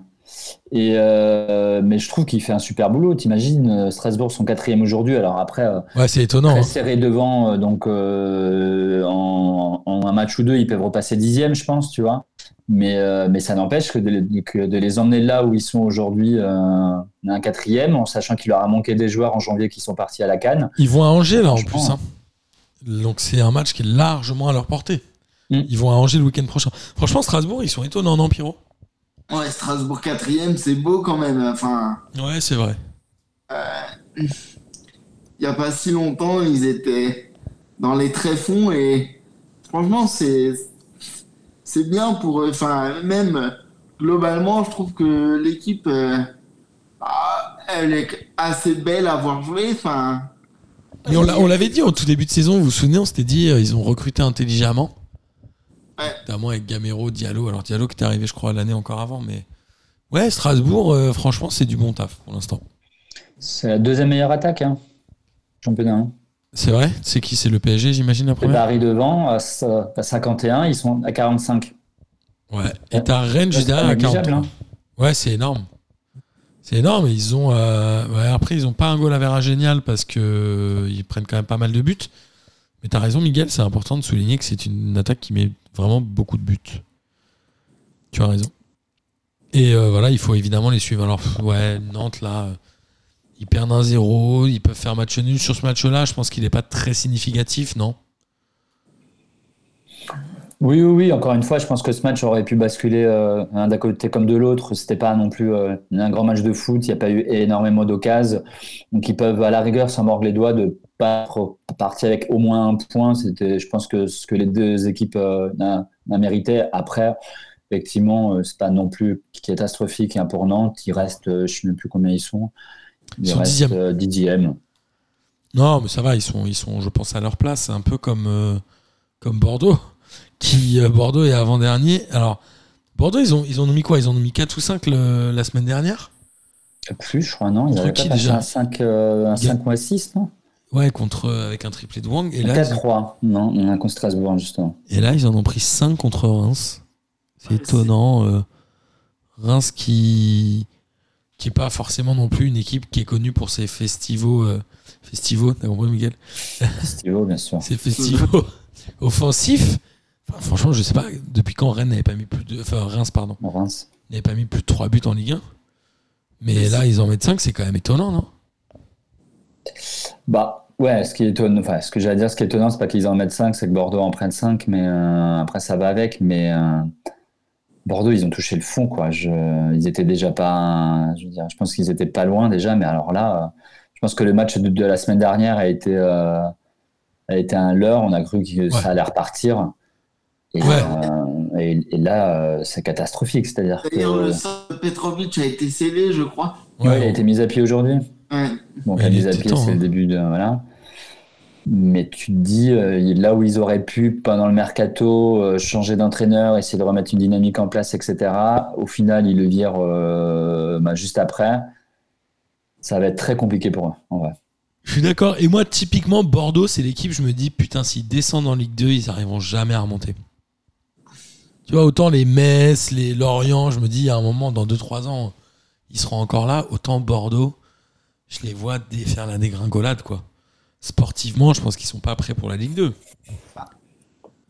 Speaker 2: Et euh, mais je trouve qu'il fait un super boulot. T'imagines euh, Strasbourg son quatrième aujourd'hui. Alors après, euh,
Speaker 4: Ouais, c'est étonnant.
Speaker 2: très
Speaker 4: hein.
Speaker 2: serré devant, donc euh, en, en un match ou deux, ils peuvent repasser dixième, je pense, tu vois. Mais, euh, mais ça n'empêche que de, les- que de les emmener là où ils sont aujourd'hui, un quatrième, en sachant qu'il leur a manqué des joueurs en janvier qui sont partis à la Cannes.
Speaker 4: Ils vont à Angers là en plus. hein. Donc c'est un match qui est largement à leur portée.
Speaker 2: Mm.
Speaker 4: Ils vont à Angers le week-end prochain. Franchement, Strasbourg, ils sont étonnants, non, Pierrot?
Speaker 5: Ouais, Strasbourg 4 c'est beau quand même. Enfin,
Speaker 4: Ouais, c'est vrai.
Speaker 5: il n'y a pas si longtemps, ils étaient dans les tréfonds et franchement, c'est c'est bien pour eux. Enfin, même globalement, je trouve que l'équipe, euh, ah, elle est assez belle à voir jouer. Enfin,
Speaker 4: Mais on l'a- on l'avait dit au tout début de saison, vous vous souvenez, on s'était dit, euh, ils ont recruté intelligemment.
Speaker 5: Ouais.
Speaker 4: Notamment avec Gamero, Diallo. Alors Diallo qui est arrivé, je crois, l'année encore avant. Mais ouais, Strasbourg, euh, franchement, c'est du bon taf pour l'instant.
Speaker 2: C'est la deuxième meilleure attaque, hein, championnat. hein.
Speaker 4: C'est vrai? C'est qui? C'est le PSG, j'imagine, la
Speaker 2: Et
Speaker 4: première?
Speaker 2: Paris devant, à, c- à 51, ils sont à 45.
Speaker 4: Ouais. Et t'as Rennes juste derrière à
Speaker 2: négligeable,
Speaker 4: 43.
Speaker 2: hein.
Speaker 4: Ouais, c'est énorme. C'est énorme. Ils ont. euh, ouais, après, ils ont pas un goal à verra génial parce que euh, ils prennent quand même pas mal de buts. Mais t'as raison, Miguel. C'est important de souligner que c'est une attaque qui met vraiment beaucoup de buts. Tu as raison. Et euh, voilà, il faut évidemment les suivre. Alors, ouais, Nantes, là, euh, ils perdent un 0 Ils peuvent faire match nul sur ce match-là. Je pense qu'il n'est pas très significatif, non?
Speaker 2: Oui, oui, oui. Encore une fois, je pense que ce match aurait pu basculer euh, un d'un côté comme de l'autre. C'était pas non plus un grand match de foot. Il n'y a pas eu énormément d'occasions. Donc, ils peuvent à la rigueur s'en mordre les doigts de pas trop partir avec au moins un point. C'était, je pense que ce que les deux équipes euh, n'a- mérité. Après, effectivement, euh, c'est pas non plus catastrophique hein, pour Nantes. Ils restent, euh, je sais même plus combien ils sont.
Speaker 4: Ils
Speaker 2: Ils
Speaker 4: sont
Speaker 2: restent
Speaker 4: dixième.
Speaker 2: euh, dixième.
Speaker 4: Non, mais ça va, ils sont, ils sont, je pense, à leur place. Un peu comme, euh, comme Bordeaux, (laughs) qui euh, Bordeaux est avant-dernier. Alors, Bordeaux, ils ont, ils ont mis quoi? Ils ont mis 4 ou 5 le- la semaine dernière?
Speaker 2: Plus, je crois, non? Ils passé
Speaker 4: déjà?
Speaker 2: un 5, euh, un
Speaker 4: Il y a-
Speaker 2: 5 ou un 6, non?
Speaker 4: Ouais, contre, euh, avec un triplé de Wang. Et là, ils ont,
Speaker 2: 4-3. Non, on a contre Strasbourg, justement.
Speaker 4: et là, ils en ont pris 5 contre Reims. C'est
Speaker 5: Ouais,
Speaker 4: étonnant. euh, Reims qui qui est pas forcément non plus une équipe qui est connue pour ses festivals. euh, festivals, t'as compris, Miguel?
Speaker 2: Stylo, bien sûr.
Speaker 4: Ces festivals (laughs) offensifs. Enfin, franchement, je sais pas depuis quand Rennes n'avait pas mis plus de. Enfin, Reims, pardon.
Speaker 2: Reims.
Speaker 4: n'avait pas mis plus de 3 buts en Ligue 1. Mais
Speaker 5: Mais
Speaker 4: là, ils en mettent 5, c'est quand même étonnant, non?
Speaker 2: Bah, ouais, ce qui est étonnant, enfin, ce que j'allais dire, ce qui est étonnant, c'est pas qu'ils en mettent 5, c'est que Bordeaux en prenne 5, mais euh, après, ça va avec. Mais euh, Bordeaux, ils ont touché le fond, quoi. Je, ils étaient déjà pas. Je veux dire, je pense qu'ils étaient pas loin déjà, mais alors là, euh, je pense que le match de, de la semaine dernière a été, euh, a été un leurre. On a cru que ça allait repartir. Et,
Speaker 4: Ouais.
Speaker 2: euh, et, et là, euh, c'est catastrophique. C'est-à-dire que.
Speaker 5: le Petrovic a été scellé, je crois.
Speaker 2: Ouais, il a été mis à pied aujourd'hui. À
Speaker 4: était
Speaker 2: pied,
Speaker 4: temps,
Speaker 2: c'est
Speaker 4: hein.
Speaker 2: le début de voilà. Mais tu te dis euh, là où ils auraient pu pendant le mercato euh, changer d'entraîneur, essayer de remettre une dynamique en place, etc. Au final, ils le virent euh, bah, juste après. Ça va être très compliqué pour eux, en vrai.
Speaker 4: Je suis d'accord. Et moi, typiquement, Bordeaux, c'est l'équipe, je me dis, putain, s'ils descendent en Ligue 2, ils n'arriveront jamais à remonter. Tu vois, autant les Metz, les Lorient, je me dis, à un moment, dans 2-3 ans, ils seront encore là. Autant Bordeaux, je les vois faire la dégringolade, quoi. Sportivement, je pense qu'ils sont pas prêts pour la Ligue 2.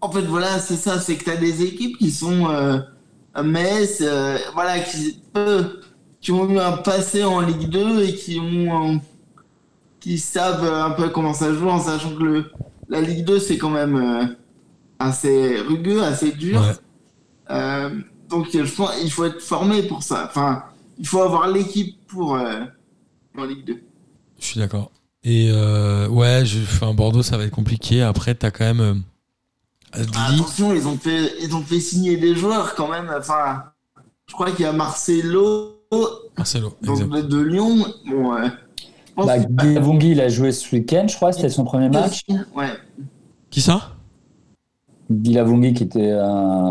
Speaker 5: En fait, voilà, c'est ça, c'est que tu as des équipes qui sont euh, mais c'est, euh, voilà, qui, ont eu un passé en Ligue 2 et qui ont qui savent un peu comment ça joue en sachant que le, la Ligue 2 c'est quand même euh, assez rugueux, assez dur.
Speaker 4: Ouais.
Speaker 5: Euh, donc je pense il faut être formé pour ça. Enfin, il faut avoir l'équipe pour en Ligue 2.
Speaker 4: Je suis d'accord. Et euh, ouais, je, enfin, Bordeaux, ça va être compliqué. Après, t'as quand même euh, Adli.
Speaker 5: Attention, ils ont fait ils ont fait signer des joueurs quand même. Enfin, je crois qu'il y a Marcelo
Speaker 4: Marcelo.
Speaker 5: donc de, Lyon. Bon, euh,
Speaker 2: Bah, il a joué ce week-end, je crois, c'était son premier match.
Speaker 5: Ouais.
Speaker 4: Qui ça?
Speaker 2: Guilavongui qui était à,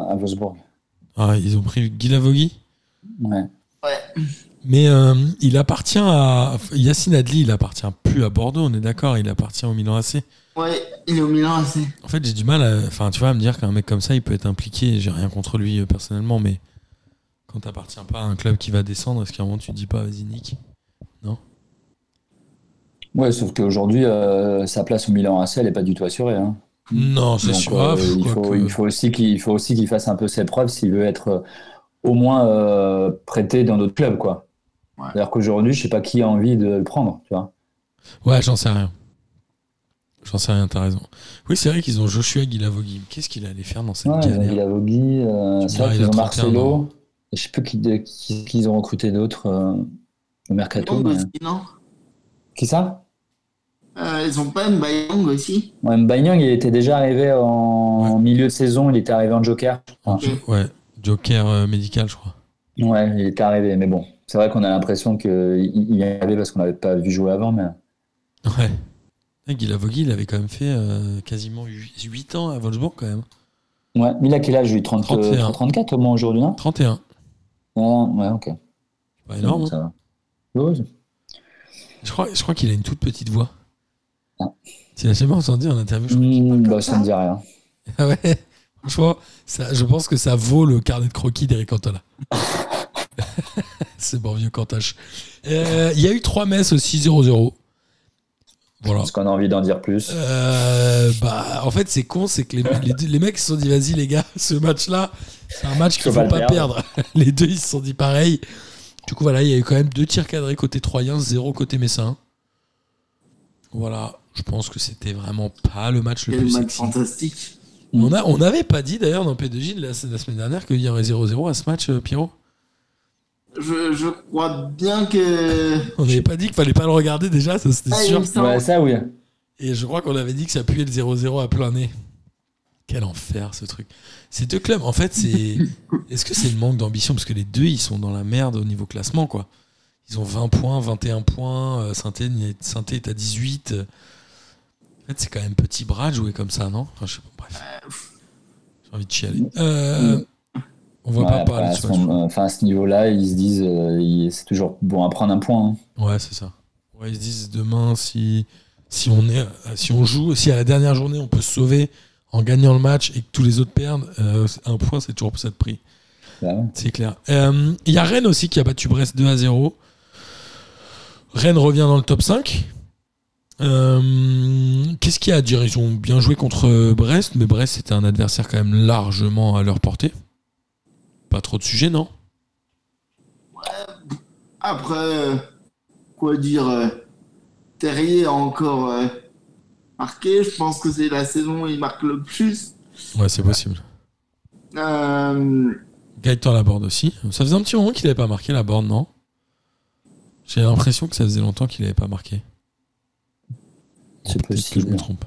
Speaker 2: à Wolfsburg.
Speaker 4: ah, Ils ont pris Guy Lavogui.
Speaker 2: Ouais.
Speaker 4: Mais euh, il appartient à. Yacine Adli, il appartient plus à Bordeaux, on est d'accord, il appartient au Milan AC.
Speaker 5: Ouais, il est au Milan AC.
Speaker 4: En fait, j'ai du mal à. Enfin, tu vois, à me dire qu'un mec comme ça, il peut être impliqué. J'ai rien contre lui euh, personnellement, mais quand t'appartiens pas à un club qui va descendre, est-ce qu'à un moment tu te dis pas, vas-y, Nick?
Speaker 2: Ouais, sauf qu'aujourd'hui, euh, sa place au Milan AC, elle n'est pas du tout assurée. hein.
Speaker 4: Non, c'est sûr.
Speaker 2: euh,
Speaker 4: Ah, pff,
Speaker 2: il,
Speaker 4: quoi
Speaker 2: faut,
Speaker 4: que-
Speaker 2: il, faut aussi qu'il il faut aussi qu'il fasse un peu ses preuves s'il veut être euh, au moins euh, prêté dans d'autres clubs. quoi.
Speaker 5: Ouais.
Speaker 2: C'est-à-dire qu'aujourd'hui, je sais pas qui a envie de le prendre. Tu vois.
Speaker 4: Ouais, j'en sais rien. J'en sais rien, t'as raison. Oui, c'est vrai qu'ils ont Joshua Guilavogui. Qu'est-ce qu'il allait faire dans cette
Speaker 2: Ouais, ils ont
Speaker 4: galère
Speaker 2: Guilavogui, euh, c'est vrai
Speaker 4: il
Speaker 2: qu'ils ont
Speaker 4: 31 ans.
Speaker 2: Marcelo. Je sais plus qui, de- qui, qui ils ont recruté d'autres euh, au mercato.
Speaker 5: Young
Speaker 2: mais-
Speaker 5: aussi, non?
Speaker 2: Qui ça?
Speaker 5: Euh, Ils ont pas Mbayang aussi?
Speaker 2: Ouais, Mbanyang, il était déjà arrivé en milieu de saison, il était arrivé en joker. je crois.
Speaker 5: Ok.
Speaker 4: Ouais, Joker euh, médical, je crois.
Speaker 2: Ouais, il était arrivé, mais bon, c'est vrai qu'on a l'impression qu'il il y arrivait parce qu'on l'avait pas vu jouer avant, mais
Speaker 4: Ouais. Et Guilavogui, il avait quand même fait euh, quasiment 8 ans à Wolfsburg, quand même.
Speaker 2: ouais, mais il a quel âge lui? 30,
Speaker 4: 31.
Speaker 2: 34 au moins aujourd'hui, non?
Speaker 4: 31.
Speaker 2: Ouais, ouais, ok.
Speaker 4: Pas énorme. hein.
Speaker 2: Ça va. Ouais,
Speaker 4: Je crois, je crois qu'il a une toute petite voix.
Speaker 2: Ah.
Speaker 4: Tu l'as jamais entendu en interview je crois
Speaker 2: Hmm, bah, ça me dit rien. (laughs)
Speaker 4: Ah ouais Franchement, ça, je pense que ça vaut le carnet de croquis d'Eric Cantona. (laughs) C'est bon vieux Cantache. Euh, Il y a eu trois messes aussi 0-0. Voilà.
Speaker 2: Parce qu'on a envie d'en dire plus?
Speaker 4: Euh, bah, en fait, c'est con, c'est que les, les, les mecs se sont dit, vas-y les gars, ce match-là, c'est un match qu'il
Speaker 2: Faut
Speaker 4: faut
Speaker 2: pas
Speaker 4: perdre. (laughs) Les deux, ils se sont dit pareil. Du coup, voilà, il y a eu quand même deux tirs cadrés côté Troyen, zéro côté Messin. Voilà, je pense que c'était vraiment pas le match le
Speaker 5: Quel
Speaker 4: plus
Speaker 5: match
Speaker 4: sexy.
Speaker 5: fantastique.
Speaker 4: On n'avait pas dit d'ailleurs dans P2J la, la semaine dernière qu'il y aurait 0-0 à ce match, euh, Pierrot?
Speaker 5: Je, je crois bien que. (laughs)
Speaker 4: On n'avait pas dit qu'il fallait pas le regarder déjà, ça c'était
Speaker 5: Ah,
Speaker 4: sûr.
Speaker 2: Ouais, ça oui.
Speaker 4: Et je crois qu'on avait dit que ça puait le 0-0 à plein nez. Quel enfer ce truc. Ces deux clubs, en fait, c'est. (laughs) Est-ce que c'est le manque d'ambition? Parce que les deux, ils sont dans la merde au niveau classement, quoi. Ils ont 20 points, 21 points. euh, Saint-Étienne est- Saint-Étienne est à 18. euh. En fait, c'est quand même petit bras de jouer comme ça, non? Enfin, je sais pas, bref. J'ai envie de chialer. Euh, on va
Speaker 2: Ouais,
Speaker 4: pas
Speaker 2: après,
Speaker 4: parler de
Speaker 2: enfin, à ce niveau-là, ils se disent euh, c'est toujours bon à prendre un point. hein.
Speaker 4: Ouais, c'est ça. Ouais, ils se disent demain si si on est euh, si on joue, si à la dernière journée on peut se sauver en gagnant le match et que tous les autres perdent, euh, un point c'est toujours ça de prix.
Speaker 2: Bah ouais.
Speaker 4: C'est clair. Euh, Il y a Rennes aussi qui a battu Brest 2 à 0. Rennes revient dans le top 5. Euh, Qu'est-ce qu'il y a à dire? Ils ont bien joué contre Brest, mais Brest c'était un adversaire quand même largement à leur portée. Pas trop de sujets, non?
Speaker 5: Après, euh, quoi dire euh, Terrier a encore euh, marqué. Je pense que c'est la saison où il marque le plus.
Speaker 4: Ouais, c'est possible.
Speaker 5: Euh,
Speaker 4: Gaëtan Laborde aussi. Ça faisait un petit moment qu'il n'avait pas marqué Laborde, non? J'ai l'impression que ça faisait longtemps qu'il n'avait pas marqué.
Speaker 2: C'est
Speaker 4: Peut-être que je me
Speaker 2: possible.
Speaker 4: trompe.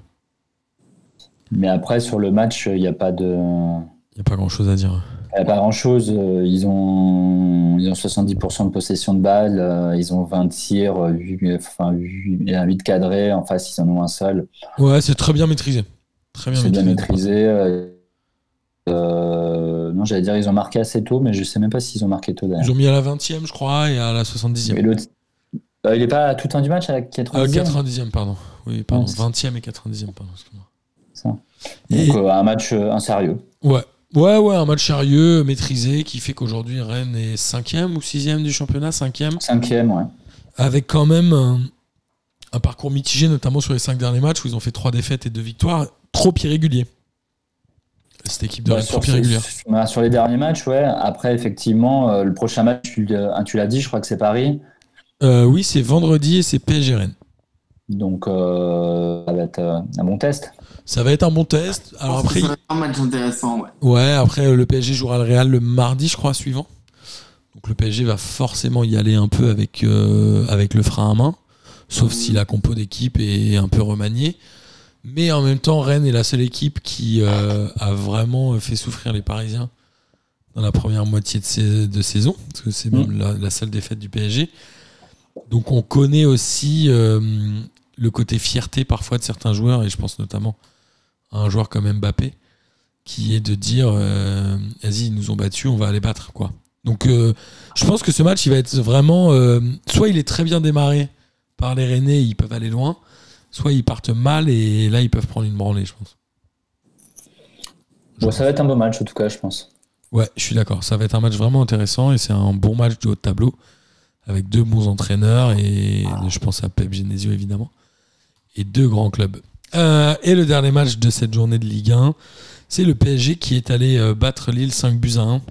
Speaker 2: Mais après, sur le match, il n'y a pas de.
Speaker 4: Il n'y a pas grand chose à dire.
Speaker 2: Il y a pas grand chose. Ils ont, ils ont 70% de possession de balles. euh, Ils ont 20 tirs, euh, huit- enfin, huit- il y a 8 cadrés. En face, ils en ont un seul.
Speaker 4: Ouais, c'est très bien maîtrisé. Très bien
Speaker 2: C'est bien
Speaker 4: maîtrisé.
Speaker 2: maîtrisé. euh, euh, non, j'allais dire ils ont marqué assez tôt, mais je sais même pas s'ils ont marqué tôt
Speaker 4: Ils ont mis à la 20e, je crois, et à la
Speaker 2: Et
Speaker 4: 70e.
Speaker 2: l'autre, euh, il est pas tout le temps du match à la
Speaker 4: Euh,
Speaker 2: 90e
Speaker 4: 90e, pardon. Oui, pardon.
Speaker 2: Ouais, c'est-
Speaker 4: 20e et 90e, pardon. Et-
Speaker 2: Donc euh, un match euh, un sérieux.
Speaker 4: Ouais. Ouais, ouais, un match sérieux, maîtrisé, qui fait qu'aujourd'hui Rennes est 5e ou 6e du championnat, 5e.
Speaker 2: Cinquième, ouais.
Speaker 4: avec quand même un, un parcours mitigé, notamment sur les cinq derniers matchs où ils ont fait trois défaites et deux victoires, trop irrégulier. cette équipe de
Speaker 2: Ouais,
Speaker 4: Rennes trop irrégulière.
Speaker 2: sur- bah, sur les derniers matchs, ouais. Après, effectivement, euh, le prochain match, tu, l'as- tu l'as dit, je crois que c'est Paris.
Speaker 4: Euh, oui, c'est vendredi et c'est PSG Rennes.
Speaker 2: Donc, euh, ça va être euh, un bon test.
Speaker 4: Ça va être un bon test. Alors après,
Speaker 5: ça va être un match intéressant, ouais.
Speaker 4: ouais, après le PSG jouera le Real le mardi, je crois, suivant. Donc le PSG va forcément y aller un peu avec, euh, avec le frein à main, sauf si la compo d'équipe est un peu remaniée. Mais en même temps, Rennes est la seule équipe qui euh, a vraiment fait souffrir les Parisiens dans la première moitié de, sais- de saison, parce que c'est même la, la seule défaite du PSG. Donc on connaît aussi euh, le côté fierté parfois de certains joueurs, et je pense notamment à un joueur comme Mbappé, qui est de dire euh, vas-y, ils nous ont battus, on va les battre. quoi. Donc euh, je pense que ce match, il va être vraiment. euh, soit il est très bien démarré par les Rennais, ils peuvent aller loin, soit ils partent mal et là ils peuvent prendre une branlée, je pense.
Speaker 2: Bon, ça va être un beau match, en tout cas, je pense.
Speaker 4: Ouais, je suis d'accord. Ça va être un match vraiment intéressant et c'est un bon match du haut de tableau avec deux bons entraîneurs et je pense à Pep Genesio évidemment et deux grands clubs. Euh, et le dernier match de cette journée de Ligue 1, c'est le PSG qui est allé euh, battre Lille 5 buts à 1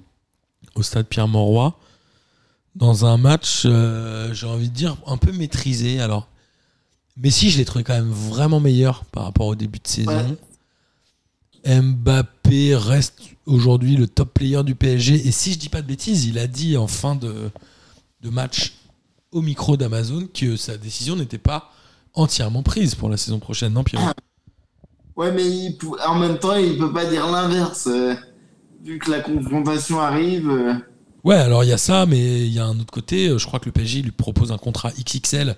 Speaker 4: au stade Pierre-Mauroy dans un match, euh, j'ai envie de dire, un peu maîtrisé. Alors, Messi, je l'ai trouvé quand même vraiment meilleur par rapport au début de saison. Mbappé reste aujourd'hui le top player du PSG. Et si je dis pas de bêtises, il a dit en fin de, de match au micro d'Amazon que sa décision n'était pas entièrement prise pour la saison prochaine, non Pierrot?
Speaker 5: Ouais, mais il en même temps, il peut pas dire l'inverse. euh, vu que la confrontation arrive. euh,
Speaker 4: Ouais, alors il y a ça, mais il y a un autre côté. euh, Je crois que le PSG lui propose un contrat XXL.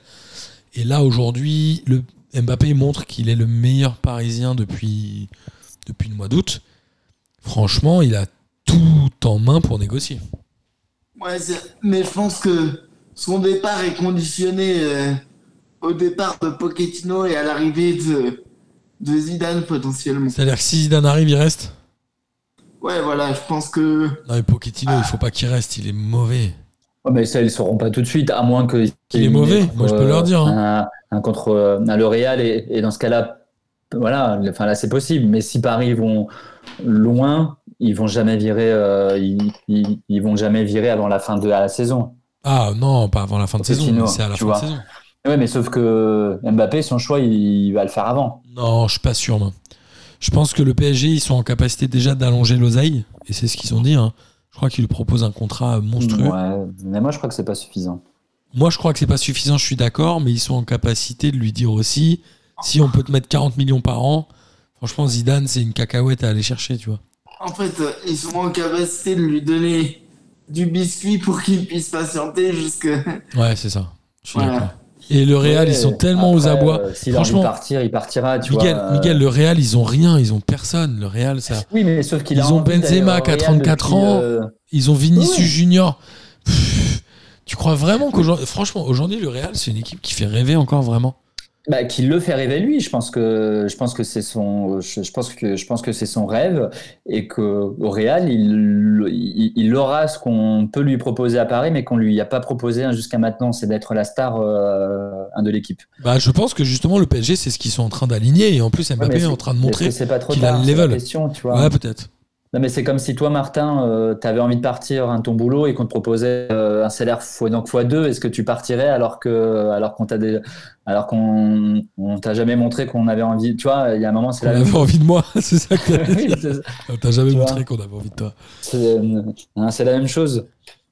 Speaker 4: Et là, aujourd'hui, le Mbappé montre qu'il est le meilleur Parisien depuis, depuis le mois d'août. Franchement, il a tout en main pour négocier.
Speaker 5: Ouais, mais je pense que son départ est conditionné euh, au départ de Pochettino et à l'arrivée de, de Zidane potentiellement.
Speaker 4: C'est-à-dire que si Zidane arrive, il reste?
Speaker 5: Ouais, voilà, je pense que.
Speaker 4: Non, mais Pochettino, il faut pas qu'il reste, il est mauvais.
Speaker 2: Ouais, mais ça, ils ne sauront pas tout de suite, à moins que.
Speaker 4: Qu'il est mauvais, moi, je peux leur dire, hein.
Speaker 2: Un, un contre euh, un L'Oréal, et, et dans ce cas-là, voilà, enfin là, c'est possible. Mais si Paris vont loin, ils vont jamais virer, euh, ils, ils, ils vont jamais virer avant la fin de la saison.
Speaker 4: Ah non, pas avant la fin de saison,
Speaker 2: Pochettino,
Speaker 4: c'est à la
Speaker 2: tu
Speaker 4: fin
Speaker 2: vois.
Speaker 4: de saison.
Speaker 2: Ouais, mais sauf que Mbappé, son choix, il, va le faire avant.
Speaker 4: Non, je suis pas sûr, moi. Je pense que le PSG, ils sont en capacité déjà d'allonger l'oseille, et c'est ce qu'ils ont dit. hein. Je crois qu'ils lui proposent un contrat monstrueux.
Speaker 2: Ouais, mais moi, je crois que c'est pas suffisant.
Speaker 4: Moi, je crois que c'est pas suffisant, je suis d'accord, mais ils sont en capacité de lui dire aussi si on peut te mettre 40 millions par an, franchement, Zidane, c'est une cacahuète à aller chercher, tu vois.
Speaker 5: En fait, euh, ils sont en capacité de lui donner du biscuit pour qu'il puisse patienter jusque.
Speaker 4: Ouais, c'est ça. Je suis
Speaker 5: Voilà.
Speaker 4: d'accord. Et le Real,
Speaker 2: Ouais,
Speaker 4: ils sont tellement aux abois.
Speaker 2: euh, S'il a envie de
Speaker 4: Franchement,
Speaker 2: partir, il partira. Tu
Speaker 4: Miguel,
Speaker 2: vois, euh,
Speaker 4: Miguel, le Real, ils ont rien, ils ont personne. Le Real, ça.
Speaker 2: Oui, mais sauf qu'il a
Speaker 4: Ils ont Benzema qui a
Speaker 2: Real
Speaker 4: 34
Speaker 2: depuis,
Speaker 4: ans.
Speaker 2: euh,
Speaker 4: Ils ont Vinicius. Junior. Pff, tu crois vraiment qu'aujourd'hui, franchement, aujourd'hui, le Real, c'est une équipe qui fait rêver encore vraiment.
Speaker 2: Bah, qu'il le fait rêver lui. Je pense que je pense que c'est son je, pense que je pense que c'est son rêve et que au Real il, il, il aura ce qu'on peut lui proposer à Paris mais qu'on lui a pas proposé hein, jusqu'à maintenant, c'est d'être la star euh, de l'équipe.
Speaker 4: Bah, je pense que justement, le PSG, c'est ce qu'ils sont en train d'aligner. Et en plus, Mbappé
Speaker 2: Ouais, mais
Speaker 4: est en train de montrer. qu'il a le level.
Speaker 2: question, tu vois.
Speaker 4: Ouais, peut-être.
Speaker 2: Non mais c'est comme si toi Martin, tu avais envie de partir à ton boulot et qu'on te proposait euh, un salaire fois donc fois deux, est-ce que tu partirais alors que alors qu'on t'a des- alors qu'on on t'a jamais montré qu'on avait envie, tu vois, il y a un moment c'est la même
Speaker 4: avait envie de moi, (laughs) c'est ça que (laughs)
Speaker 2: Oui,
Speaker 4: On t'a jamais
Speaker 2: Tu
Speaker 4: montré qu'on avait envie de toi.
Speaker 2: C'est euh, hein, c'est la même chose,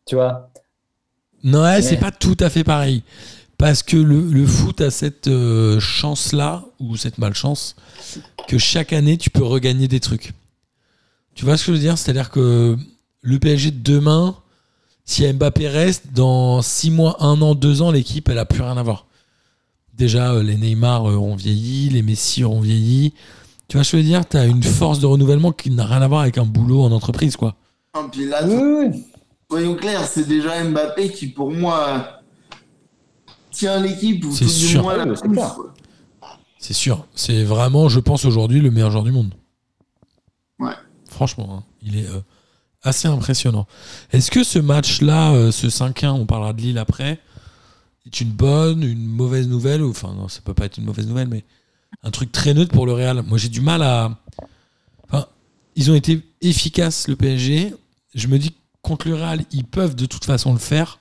Speaker 2: tu vois.
Speaker 4: Non, ouais, c'est pas tout à fait pareil. Parce que le, le foot a cette euh, chance-là, ou cette malchance, que chaque année, tu peux regagner des trucs. Tu vois ce que je veux dire? C'est-à-dire que le PSG de demain, si Mbappé reste, dans 6 mois, 1 an, 2 ans, l'équipe, elle a plus rien à voir. Déjà, euh, les Neymar euh, ont vieilli, les Messi ont vieilli. Tu vois ce que je veux dire? Tu as une force de renouvellement qui n'a rien à voir avec un boulot en entreprise, quoi.
Speaker 5: Et puis là,
Speaker 2: Oui, oui.
Speaker 5: soyons clairs, c'est déjà Mbappé qui, pour moi, tient l'équipe ou tout du moins la.
Speaker 2: C'est
Speaker 4: sûr. C'est vraiment, je pense, aujourd'hui le meilleur joueur du monde.
Speaker 5: Ouais.
Speaker 4: Franchement, hein, il est euh, assez impressionnant. Est-ce que ce match-là, euh, ce 5-1, on parlera de Lille après, est une bonne, une mauvaise nouvelle ou- Enfin, non, ça peut pas être une mauvaise nouvelle, mais un truc très neutre pour le Real? Moi, j'ai du mal à. Enfin, ils ont été efficaces, le PSG. Je me dis contre le Real, ils peuvent de toute façon le faire.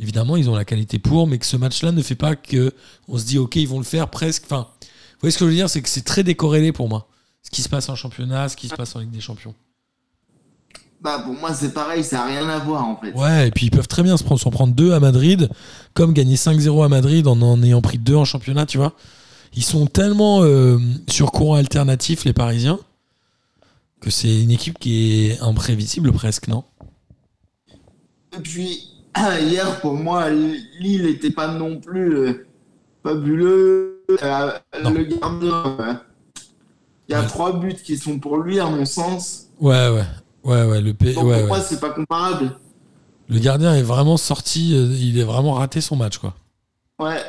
Speaker 4: Évidemment, ils ont la qualité pour, mais que ce match-là ne fait pas que on se dit, OK, ils vont le faire presque. Enfin, vous voyez ce que je veux dire? C'est que c'est très décorrélé pour moi. Ce qui se passe en championnat, ce qui se passe en Ligue des Champions.
Speaker 5: Bah, pour moi, c'est pareil, ça n'a rien à voir en fait.
Speaker 4: Ouais, et puis ils peuvent très bien se prendre, s'en prendre deux à Madrid, comme gagner 5-0 à Madrid en en ayant pris deux en championnat, tu vois. Ils sont tellement euh, sur courant alternatif, les Parisiens, que c'est une équipe qui est imprévisible presque, non?
Speaker 5: Et puis, (clears throat) hier, pour moi, Lille n'était pas non plus euh, fabuleux. Euh, le gardien, il y a
Speaker 4: Ouais.
Speaker 5: trois buts qui sont pour lui, à mon sens.
Speaker 4: Ouais, ouais. Ouais, ouais, le, P-
Speaker 5: Donc
Speaker 4: ouais,
Speaker 5: pour moi,
Speaker 4: ouais.
Speaker 5: c'est pas comparable?
Speaker 4: le gardien est vraiment sorti, euh, il est vraiment raté son match, quoi.
Speaker 5: Ouais,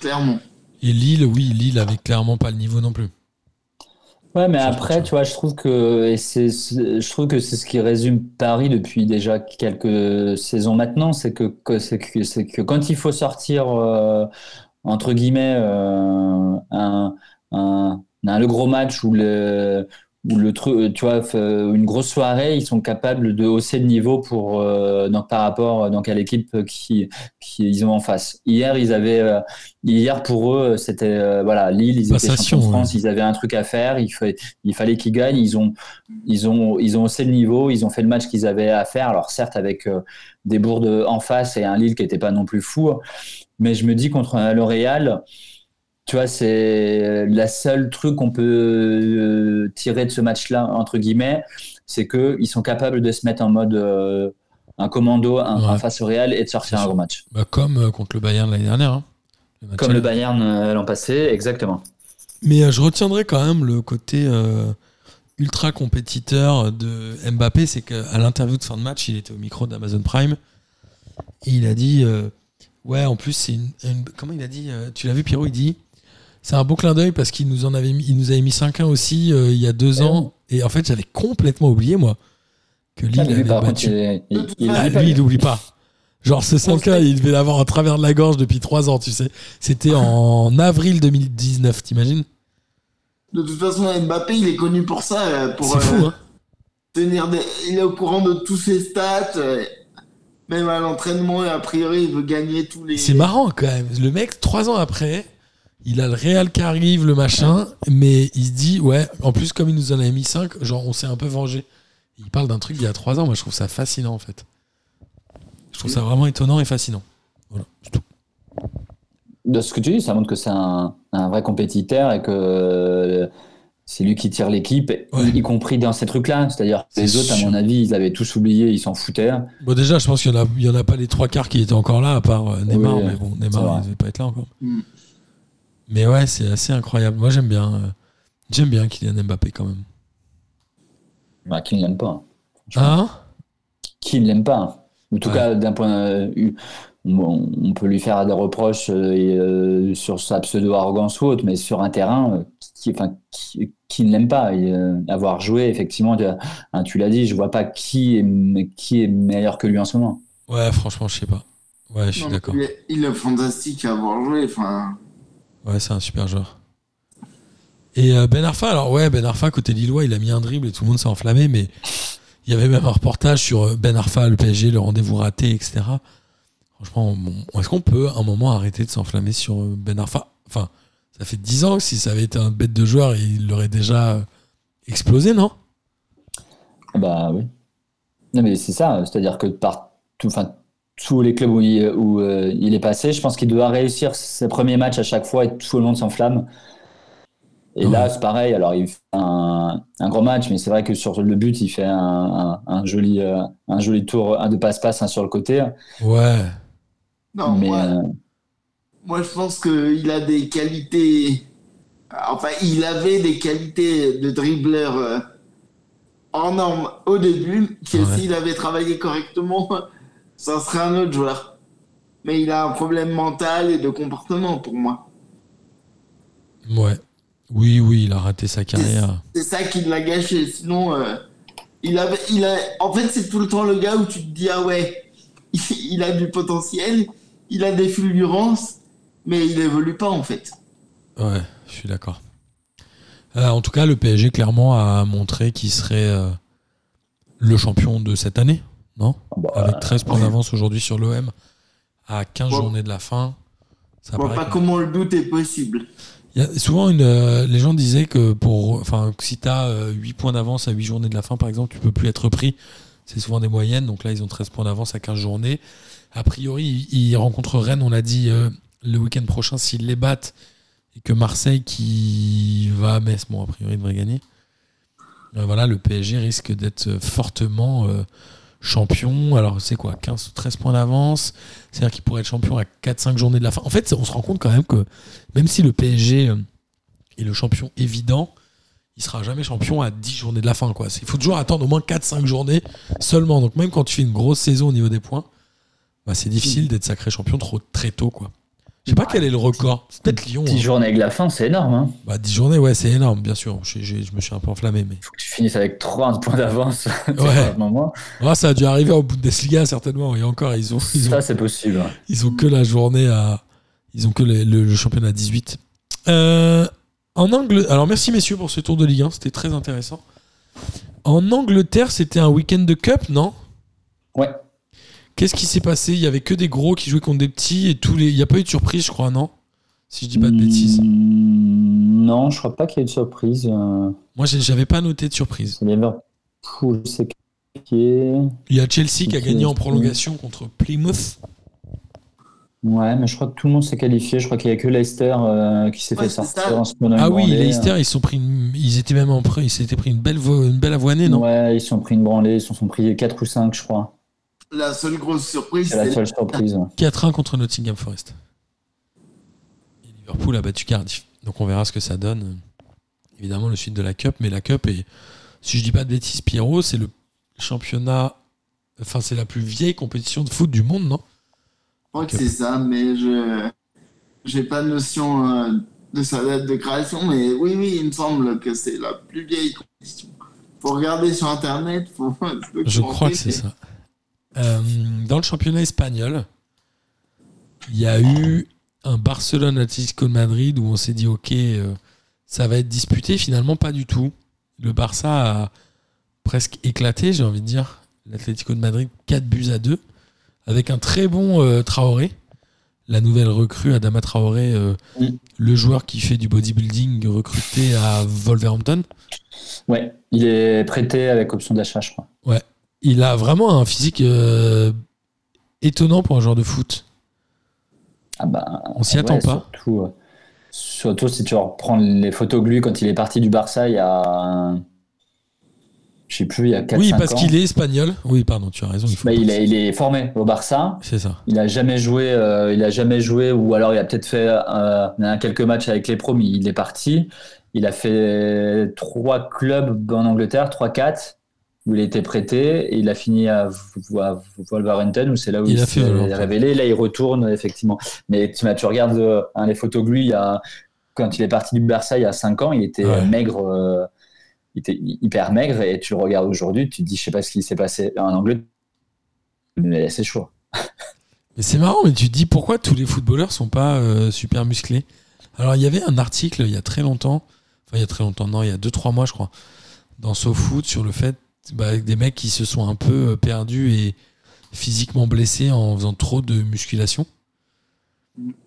Speaker 5: clairement.
Speaker 4: Et Lille, oui, Lille avait clairement pas le niveau non plus.
Speaker 2: Ouais, mais après, tu vois, je trouve que c'est, je trouve que c'est ce qui résume Paris depuis déjà quelques saisons maintenant, c'est que, que c'est que c'est que quand il faut sortir euh, entre guillemets euh, un, un- le gros match ou le ou le truc, tu vois, f- une grosse soirée, ils sont capables de hausser le niveau pour euh, donc par rapport donc à l'équipe qui qui ils ont en face. Hier, ils avaient euh, hier pour eux, c'était euh, voilà Lille, ils étaient champions de France,
Speaker 4: ouais.
Speaker 2: ils avaient un truc à faire, il fallait il fallait qu'ils gagnent. Ils ont, ils ont, ils ont haussé le niveau. Ils ont fait le match qu'ils avaient à faire. Alors certes avec euh, des bourdes en face et un Lille qui n'était pas non plus fou, mais je me dis contre un L'Oréal, tu vois, c'est la seule truc qu'on peut euh, tirer de ce match-là entre guillemets, c'est que ils sont capables de se mettre en mode euh, un commando un,
Speaker 4: Ouais.
Speaker 2: un face au Real et de sortir un gros match.
Speaker 4: Bah, comme euh, contre le Bayern l'année dernière. hein. Le
Speaker 2: Comme le Bayern euh, l'an passé, exactement.
Speaker 4: Mais je retiendrai quand même le côté ultra compétiteur de Mbappé, c'est qu'à l'interview de fin de match, il était au micro d'Amazon Prime et il a dit ouais en plus c'est une, une- comment il a dit tu l'as vu Pierrot il dit c'est un beau clin d'œil parce qu'il nous en avait mis, il nous avait mis 5-1 aussi euh, il y a deux
Speaker 2: Ouais.
Speaker 4: ans et en fait j'avais complètement oublié moi que Lille avait battu
Speaker 2: il, il- il-
Speaker 4: ah,
Speaker 2: il-
Speaker 4: lui, il n'oublie pas. Genre, ce 5K, il devait l'avoir en travers de la gorge depuis 3 ans, tu sais. C'était en (laughs) avril 2019, t'imagines?
Speaker 5: De toute façon, Mbappé, il est connu pour ça, euh, pour
Speaker 4: C'est fou,
Speaker 5: euh,
Speaker 4: hein (laughs)
Speaker 5: tenir des... Il est au courant de tous ses stats. Même à l'entraînement, et a priori, il veut gagner tous les.
Speaker 4: C'est marrant quand même. Le mec, 3 ans après, il a le Real qui arrive, le machin, mais il se dit, ouais, en plus, comme il nous en avait mis 5, genre, on s'est un peu vengé. Il parle d'un truc d'il y a 3 ans, moi je trouve ça fascinant en fait. Je trouve ça vraiment étonnant et fascinant. Voilà, c'est tout.
Speaker 2: de ce que tu dis, ça montre que c'est un, un vrai compétiteur et que euh, c'est lui qui tire l'équipe,
Speaker 4: Ouais.
Speaker 2: y, compris dans ces trucs-là. C'est-à-dire que les autres, à mon avis, ils avaient tous oublié, ils s'en foutaient.
Speaker 4: Bon, déjà, je pense qu'il y en a, en pas les trois quarts qui étaient encore là, à part euh, Neymar,
Speaker 2: Oui,
Speaker 4: mais bon, Neymar, il devait pas être là encore.
Speaker 5: Mm.
Speaker 4: Mais ouais, c'est assez incroyable. Moi, j'aime bien, euh, j'aime bien Kylian Mbappé quand même.
Speaker 2: Bah, qui ne l'aime pas hein.
Speaker 4: Hein?
Speaker 2: Qui ne l'aime pas hein. En tout
Speaker 4: Ouais.
Speaker 2: cas, d'un point de vue- bon, on peut lui faire des reproches euh, et, euh, sur sa pseudo-arrogance ou autre, mais sur un terrain, euh, qui, enfin, qui, qui ne l'aime pas et, euh, Avoir joué, effectivement, tu, hein, tu l'as dit, je vois pas qui est, qui est meilleur que lui en ce moment.
Speaker 4: Ouais, franchement, je sais pas. Ouais, je suis
Speaker 5: Non,
Speaker 4: d'accord.
Speaker 5: Il est, il est fantastique à avoir joué. Enfin,
Speaker 4: Ouais, c'est un super joueur. Et euh, Ben Arfa, alors ouais, Ben Arfa, côté Lillois, il a mis un dribble et tout le monde s'est enflammé, mais il y avait même un reportage sur euh, Ben Arfa, le PSG, le rendez-vous raté, etc. Franchement, est-ce qu'on peut un moment arrêter de s'enflammer sur euh, Ben Arfa? Enfin, ça fait 10 ans que si ça avait été un bête de joueur, il l'aurait déjà explosé, non?
Speaker 2: Ah Bah oui. Non, mais c'est ça, c'est-à-dire que par tout, enfin, tous les clubs où, il, où euh, il est passé, je pense qu'il doit réussir ses premiers matchs à chaque fois et tout le monde s'enflamme. Et
Speaker 4: Ouais.
Speaker 2: là, c'est pareil. Alors, il fait un, un grand match, mais c'est vrai que sur le but, il fait un, un- un joli, euh, un joli tour, un de passe-passe, un sur le côté.
Speaker 4: Ouais.
Speaker 5: non,
Speaker 2: mais
Speaker 5: moi,
Speaker 2: euh,
Speaker 5: moi, je pense qu'il a des qualités. Enfin, il avait des qualités de dribbleur en norme au début, que
Speaker 4: Ouais.
Speaker 5: s'il avait travaillé correctement, ça serait un autre joueur. Mais il a un problème mental et de comportement pour moi.
Speaker 4: Ouais. Oui, oui, il a raté sa carrière.
Speaker 5: C'est ça qui l'a gâché. Sinon, euh, il avait, il a, en fait, c'est tout le temps le gars où tu te dis ah ouais, (laughs) il a du potentiel, il a des fulgurances, mais il évolue pas en fait.
Speaker 4: Ouais, je suis d'accord. Euh, en tout cas, le PSG clairement a montré qu'il serait euh, le champion de cette année, non
Speaker 2: Bah,
Speaker 4: Avec 13 points d'avance aujourd'hui sur l'OM à 15
Speaker 5: Bon.
Speaker 4: journées de la fin. Ça paraît
Speaker 5: pas
Speaker 4: que-
Speaker 5: comment le doute est possible.
Speaker 4: Il y a souvent une, euh, les gens disaient que pour, enfin, si tu as 8 points d'avance à 8 journées de la fin, par exemple, tu peux plus être pris. C'est souvent des moyennes. Donc là, ils ont 13 points d'avance à 15 journées. A priori, ils rencontrent Rennes, on l'a dit, euh, le week-end prochain. S'ils les battent et que Marseille, qui va à Metz, bon, a priori, devrait gagner. Euh, voilà, le PSG risque d'être fortement champion. Alors, c'est quoi 15 13 points d'avance. C'est-à-dire qu'il pourrait être champion à 4-5 journées de la fin. En fait, on se rend compte quand même que même si le PSG euh, est le champion évident, il sera jamais champion à 10 journées de la fin. Quoi. Il faut toujours attendre au moins 4-5 journées seulement. Donc même quand tu fais une grosse saison au niveau des points, bah, c'est difficile d'être sacré champion trop très tôt. Quoi. Je sais pas quel est le record. C'est peut-être Lyon.
Speaker 2: 10
Speaker 4: hein.
Speaker 2: journées avec la fin, c'est énorme. Hein.
Speaker 4: Bah, 10 journées, ouais, c'est énorme, bien sûr. Je, je- je me suis un peu enflammé. Mais...
Speaker 2: Faut que tu finisses avec 30 points d'avance. (laughs)
Speaker 4: Ouais.
Speaker 2: moment.
Speaker 4: Ah, ça a dû arriver au Bundesliga, certainement. Et encore, ils ont, ils ont
Speaker 2: Ça, c'est possible.
Speaker 4: Ils ont que la journée à. Ils ont que le, le- le championnat à 18. Euh, en Angleterre. Alors merci messieurs pour ce tour de Ligue 1, c'était très intéressant. En Angleterre, c'était un week-end de cup, non?
Speaker 2: Ouais.
Speaker 4: Qu'est-ce qui s'est passé? Il y avait que des gros qui jouaient contre des petits et tous les. Il n'y a pas eu de surprise, je crois, non? Si je dis pas de bêtises.
Speaker 2: Mm, Non, je crois pas qu'il y ait de surprise. euh,
Speaker 4: Moi, j'avais pas noté de surprise.
Speaker 2: Liverpool, c'est
Speaker 4: Il y a Chelsea qui a gagné en prolongation contre Plymouth.
Speaker 2: Ouais, mais je crois que tout le monde s'est qualifié. Je crois qu'il y a que Leicester euh, qui s'est
Speaker 5: Ouais,
Speaker 2: fait sortir
Speaker 5: ça.
Speaker 2: en prenant une
Speaker 4: Ah oui,
Speaker 2: branlée.
Speaker 4: Leicester, ils sont pris une- ils étaient même en pré- ils s'étaient pris une belle vo- une belle avoinée, non?
Speaker 2: Ouais, ils se sont pris une branlée. Ils se sont pris 4 ou 5, je crois.
Speaker 5: La seule grosse surprise,
Speaker 2: C'est la seule surprise. ouais.
Speaker 4: 4-1 contre Nottingham Forest. Et Liverpool a battu Cardiff. Donc on verra ce que ça donne. Évidemment, le suite de la Cup, mais la Cup est, si je dis pas de bêtises, Pierrot, c'est le championnat, enfin c'est la plus vieille compétition de foot du monde, non?
Speaker 5: Je crois que c'est ça, mais je j'ai pas de notion euh, de sa date de création, mais oui, oui, il me semble que c'est la plus vieille compétition. Faut regarder sur internet, faut (laughs)
Speaker 4: Je crois que c'est ça. Euh, dans le championnat espagnol, il y a eu un Barcelone Atlético de Madrid où on s'est dit ok, euh, ça va être disputé. Finalement, pas du tout. Le Barça a presque éclaté, j'ai envie de dire. L'Atlético de Madrid, 4 buts à 2, avec un très bon euh, Traoré. La nouvelle recrue, Adama Traoré, euh, le joueur qui fait du bodybuilding recruté à Wolverhampton.
Speaker 2: Ouais, il est prêté avec option d'achat, je crois.
Speaker 4: Il a vraiment un physique euh, étonnant pour un joueur de foot.
Speaker 2: Ah bah,
Speaker 4: On s'y attend pas.
Speaker 2: Surtout, euh, surtout si tu reprends les photos de lui quand il est parti du Barça il y a. Je sais plus, il y a 4
Speaker 4: Oui, parce qu'il est espagnol. Oui, pardon, tu as raison. Il faut
Speaker 2: Bah, il, est, il est formé au Barça.
Speaker 4: C'est ça.
Speaker 2: Il a jamais joué, euh, il a jamais joué, ou alors il a peut-être fait quelques matchs avec les promis. Il est parti. Il a fait trois clubs en Angleterre, trois quatre, où il était prêté, et il a fini à, à Wolverhampton, où c'est là où
Speaker 4: Il
Speaker 2: il,
Speaker 4: a
Speaker 2: s'est révélé. Là, il retourne effectivement. Mais tu, tu regardes euh, hein, les photos de lui, il y a, quand il est parti du Barça il y a cinq ans, il était
Speaker 4: Ouais.
Speaker 2: euh, maigre. euh, il était hyper maigre et tu le regardes aujourd'hui, tu te dis je sais pas ce qui s'est passé en Angleterre, mais c'est chaud. (laughs)
Speaker 4: Mais c'est marrant, mais tu te dis pourquoi tous les footballeurs sont pas euh, super musclés? Alors, il y avait un article il y a très longtemps, enfin, il y a très longtemps, non, il y a 2-3 mois, je crois, dans SoFoot sur le fait bah, des mecs qui se sont un peu euh, perdus et physiquement blessés en faisant trop de musculation.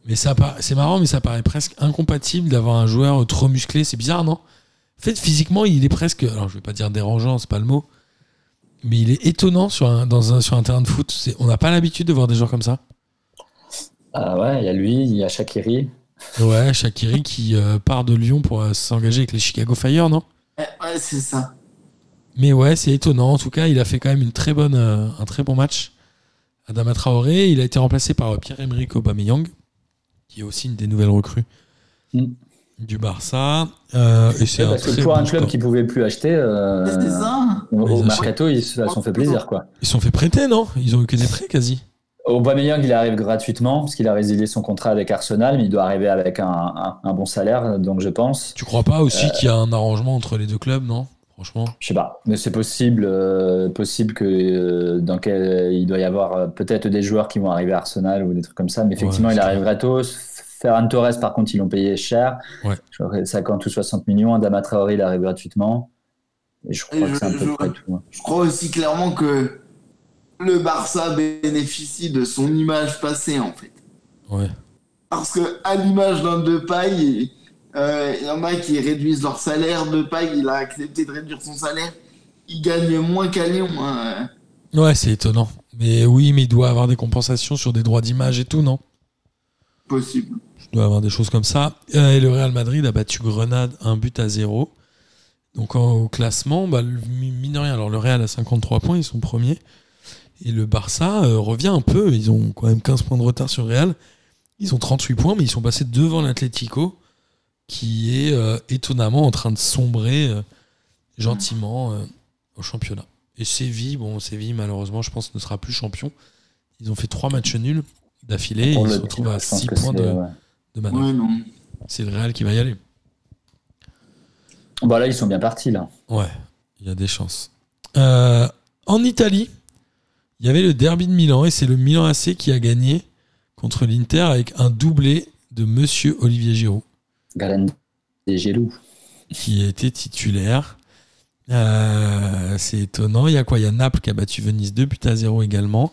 Speaker 4: Mais ça c'est marrant, mais ça paraît presque incompatible d'avoir un joueur trop musclé. C'est bizarre, non? En fait, physiquement, il est presque. Alors, je vais pas dire dérangeant, c'est pas le mot. Mais il est étonnant sur un, dans un, sur un terrain de foot. On n'a pas l'habitude de voir des joueurs comme ça.
Speaker 2: Ah ouais, il y a lui, il y a Shakiri.
Speaker 4: Ouais, Shakiri qui euh, part de Lyon pour euh, s'engager avec les Chicago Fire, non?
Speaker 5: Ouais, c'est ça.
Speaker 4: Mais ouais, c'est étonnant. En tout cas, il a fait quand même une très bonne, euh, un très bon match. Adama Traoré, il a été remplacé par euh, Pierre-Emerick Aubameyang, qui est aussi une des nouvelles recrues
Speaker 2: Mm.
Speaker 4: du Barça. Euh, et c'est
Speaker 2: Ouais,
Speaker 4: un
Speaker 2: parce que
Speaker 4: très
Speaker 2: pour
Speaker 4: bon
Speaker 2: un club qui pouvait plus acheter, euh, au, mercato, ils se sont fait plaisir quoi.
Speaker 4: Ils se sont fait prêter, non? Ils ont eu que des prêts quasi.
Speaker 2: Aubameyang, il arrive gratuitement parce qu'il a résilié son contrat avec Arsenal, mais il doit arriver avec un, un- un bon salaire, donc je pense.
Speaker 4: Tu crois pas aussi
Speaker 2: Euh.
Speaker 4: qu'il y a un arrangement entre les deux clubs, non? Franchement.
Speaker 2: Je sais pas, mais c'est possible, euh, possible que euh, dans quel, il doit y avoir euh, peut-être des joueurs qui vont arriver à Arsenal ou des trucs comme ça, mais effectivement,
Speaker 4: Ouais,
Speaker 2: il
Speaker 4: c'est
Speaker 2: arrive gratos. Ferran Torres, par contre, ils l'ont payé cher.
Speaker 4: Ouais.
Speaker 2: Je crois que 50 ou 60 millions. Adama Traoré, il arrive gratuitement. Et je crois
Speaker 5: Et
Speaker 2: que c'est à
Speaker 5: je-
Speaker 2: peu
Speaker 5: je-
Speaker 2: près tout. hein.
Speaker 5: Je crois aussi clairement que le Barça bénéficie de son image passée, en fait.
Speaker 4: Ouais.
Speaker 5: Parce que à l'image d'un Depay, euh, il y en a qui réduisent leur salaire. Depay, il a accepté de réduire son salaire. Il gagne moins qu'à Lyon. hein.
Speaker 4: Ouais, c'est étonnant. Mais oui, mais il doit avoir des compensations sur des droits d'image et tout, non?
Speaker 5: Possible.
Speaker 4: Il doit avoir des choses comme ça. Euh, Et le Real Madrid a battu Grenade un but à zéro. Donc au classement, bah, mine de rien, alors le Real a 53 points, ils sont premiers. Et le Barça euh, revient un peu. Ils ont quand même 15 points de retard sur le Real. Ils ont 38 points, mais ils sont passés devant l'Atlético, qui est euh, étonnamment en train de sombrer euh, gentiment euh, au championnat. Et Séville, bon, Séville, malheureusement, je pense, ne sera plus champion. Ils ont fait trois matchs nuls d'affilée. et Ils se retrouvent à
Speaker 2: je pense
Speaker 4: 6
Speaker 2: que
Speaker 4: points de,
Speaker 2: ouais.
Speaker 4: de manœuvre.
Speaker 5: Ouais, non.
Speaker 4: C'est le Real qui va y aller.
Speaker 2: Bah là, ils sont bien partis, là.
Speaker 4: Ouais, il y a des chances. Euh, en Italie, il y avait le derby de Milan et c'est le Milan AC qui a gagné contre l'Inter avec un doublé de Monsieur Olivier Giroud
Speaker 2: Galen Giroud.
Speaker 4: qui était titulaire. Euh, c'est étonnant. Il y a quoi? Il y a Naples qui a battu Venise 2 buts à 0 également.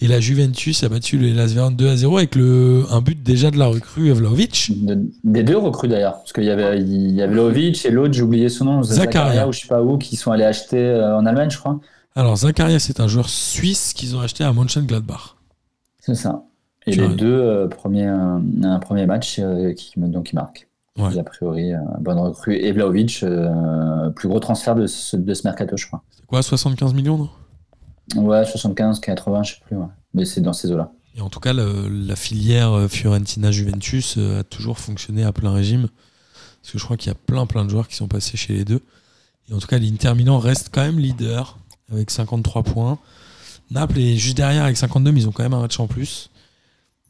Speaker 4: Et la Juventus a battu le Las Véron 2 à 0 avec le, un but déjà de la recrue Vlaovic.
Speaker 2: De- des deux recrues d'ailleurs. Parce qu'il y avait, il y avait Lovic et l'autre, j'ai oublié son nom,
Speaker 4: Zakaria.
Speaker 2: ou je sais pas où, qui sont allés acheter euh, en Allemagne, je crois.
Speaker 4: Alors Zakaria, c'est un joueur suisse qu'ils ont acheté à Mönchengladbach.
Speaker 2: C'est ça. Et
Speaker 4: Tu
Speaker 2: les
Speaker 4: vois.
Speaker 2: deux euh, premiers, un premier match euh, qui, donc, qui marque.
Speaker 4: Ouais.
Speaker 2: Et a priori, euh, bonne recrue. Et Vlaovic, euh, plus gros transfert de ce, de ce mercato, je crois.
Speaker 4: C'est quoi, 75 millions, non?
Speaker 2: Ouais, 75, 80, je sais plus. ouais. Mais c'est dans ces eaux-là.
Speaker 4: Et en tout cas, le- la filière euh, Fiorentina-Juventus a toujours fonctionné à plein régime. Parce que je crois qu'il y a plein plein de joueurs qui sont passés chez les deux. Et en tout cas, l'Inter Milan reste quand même leader avec 53 points. Naples est juste derrière avec 52, mais ils ont quand même un match en plus.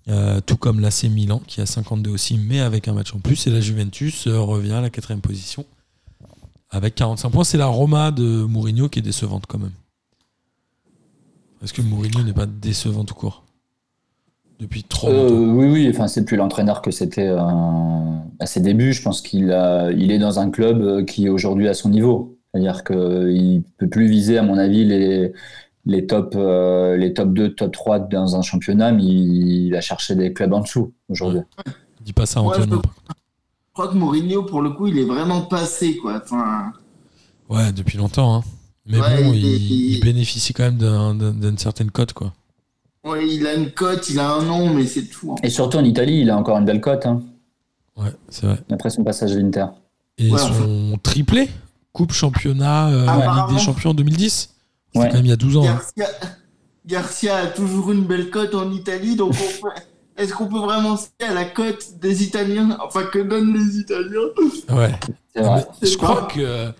Speaker 4: Euh, tout comme l'AC Milan qui a 52 aussi, mais avec un match en plus. Et la Juventus euh, revient à la quatrième position avec 45 points. C'est la Roma de Mourinho qui est décevante quand même. Est-ce que Mourinho n'est pas décevant tout court Depuis trop
Speaker 2: Euh,
Speaker 4: longtemps?
Speaker 2: oui, oui, enfin, c'est plus l'entraîneur que c'était à ses débuts. Je pense qu'il il est dans un club qui est aujourd'hui à son niveau. C'est-à-dire qu'il ne peut plus viser, à mon avis, les, les, top, euh, les top 2, top 3 dans un championnat, mais il, va chercher des clubs en dessous aujourd'hui.
Speaker 4: Dis pas ça,
Speaker 5: Ouais,
Speaker 4: Antoine.
Speaker 5: je- crois que Mourinho, pour le coup, il est vraiment passé, quoi. Enfin,
Speaker 4: Ouais, depuis longtemps. hein. Mais
Speaker 5: Ouais,
Speaker 4: bon,
Speaker 5: il-
Speaker 4: il,
Speaker 5: il-
Speaker 4: il bénéficie quand même d'un- d'un- d'une certaine cote, quoi.
Speaker 5: ouais, il a une cote, il a un nom, mais c'est tout. hein.
Speaker 2: Et surtout en Italie, il a encore une belle cote, hein,
Speaker 4: Ouais, c'est vrai.
Speaker 2: après son passage à l'Inter.
Speaker 4: Et
Speaker 5: Ouais,
Speaker 4: son triplé Coupe championnat euh, Ligue des. Champions en 2010 C'était
Speaker 2: Ouais.
Speaker 4: quand même il y a 12 ans. hein.
Speaker 5: Garcia, a toujours une belle cote en Italie, donc on peut- (laughs) est-ce qu'on peut vraiment se à la cote des Italiens? Enfin, que donnent les Italiens?
Speaker 4: Ouais.
Speaker 2: C'est vrai.
Speaker 4: Je
Speaker 5: C'est
Speaker 4: crois
Speaker 5: pas-
Speaker 4: que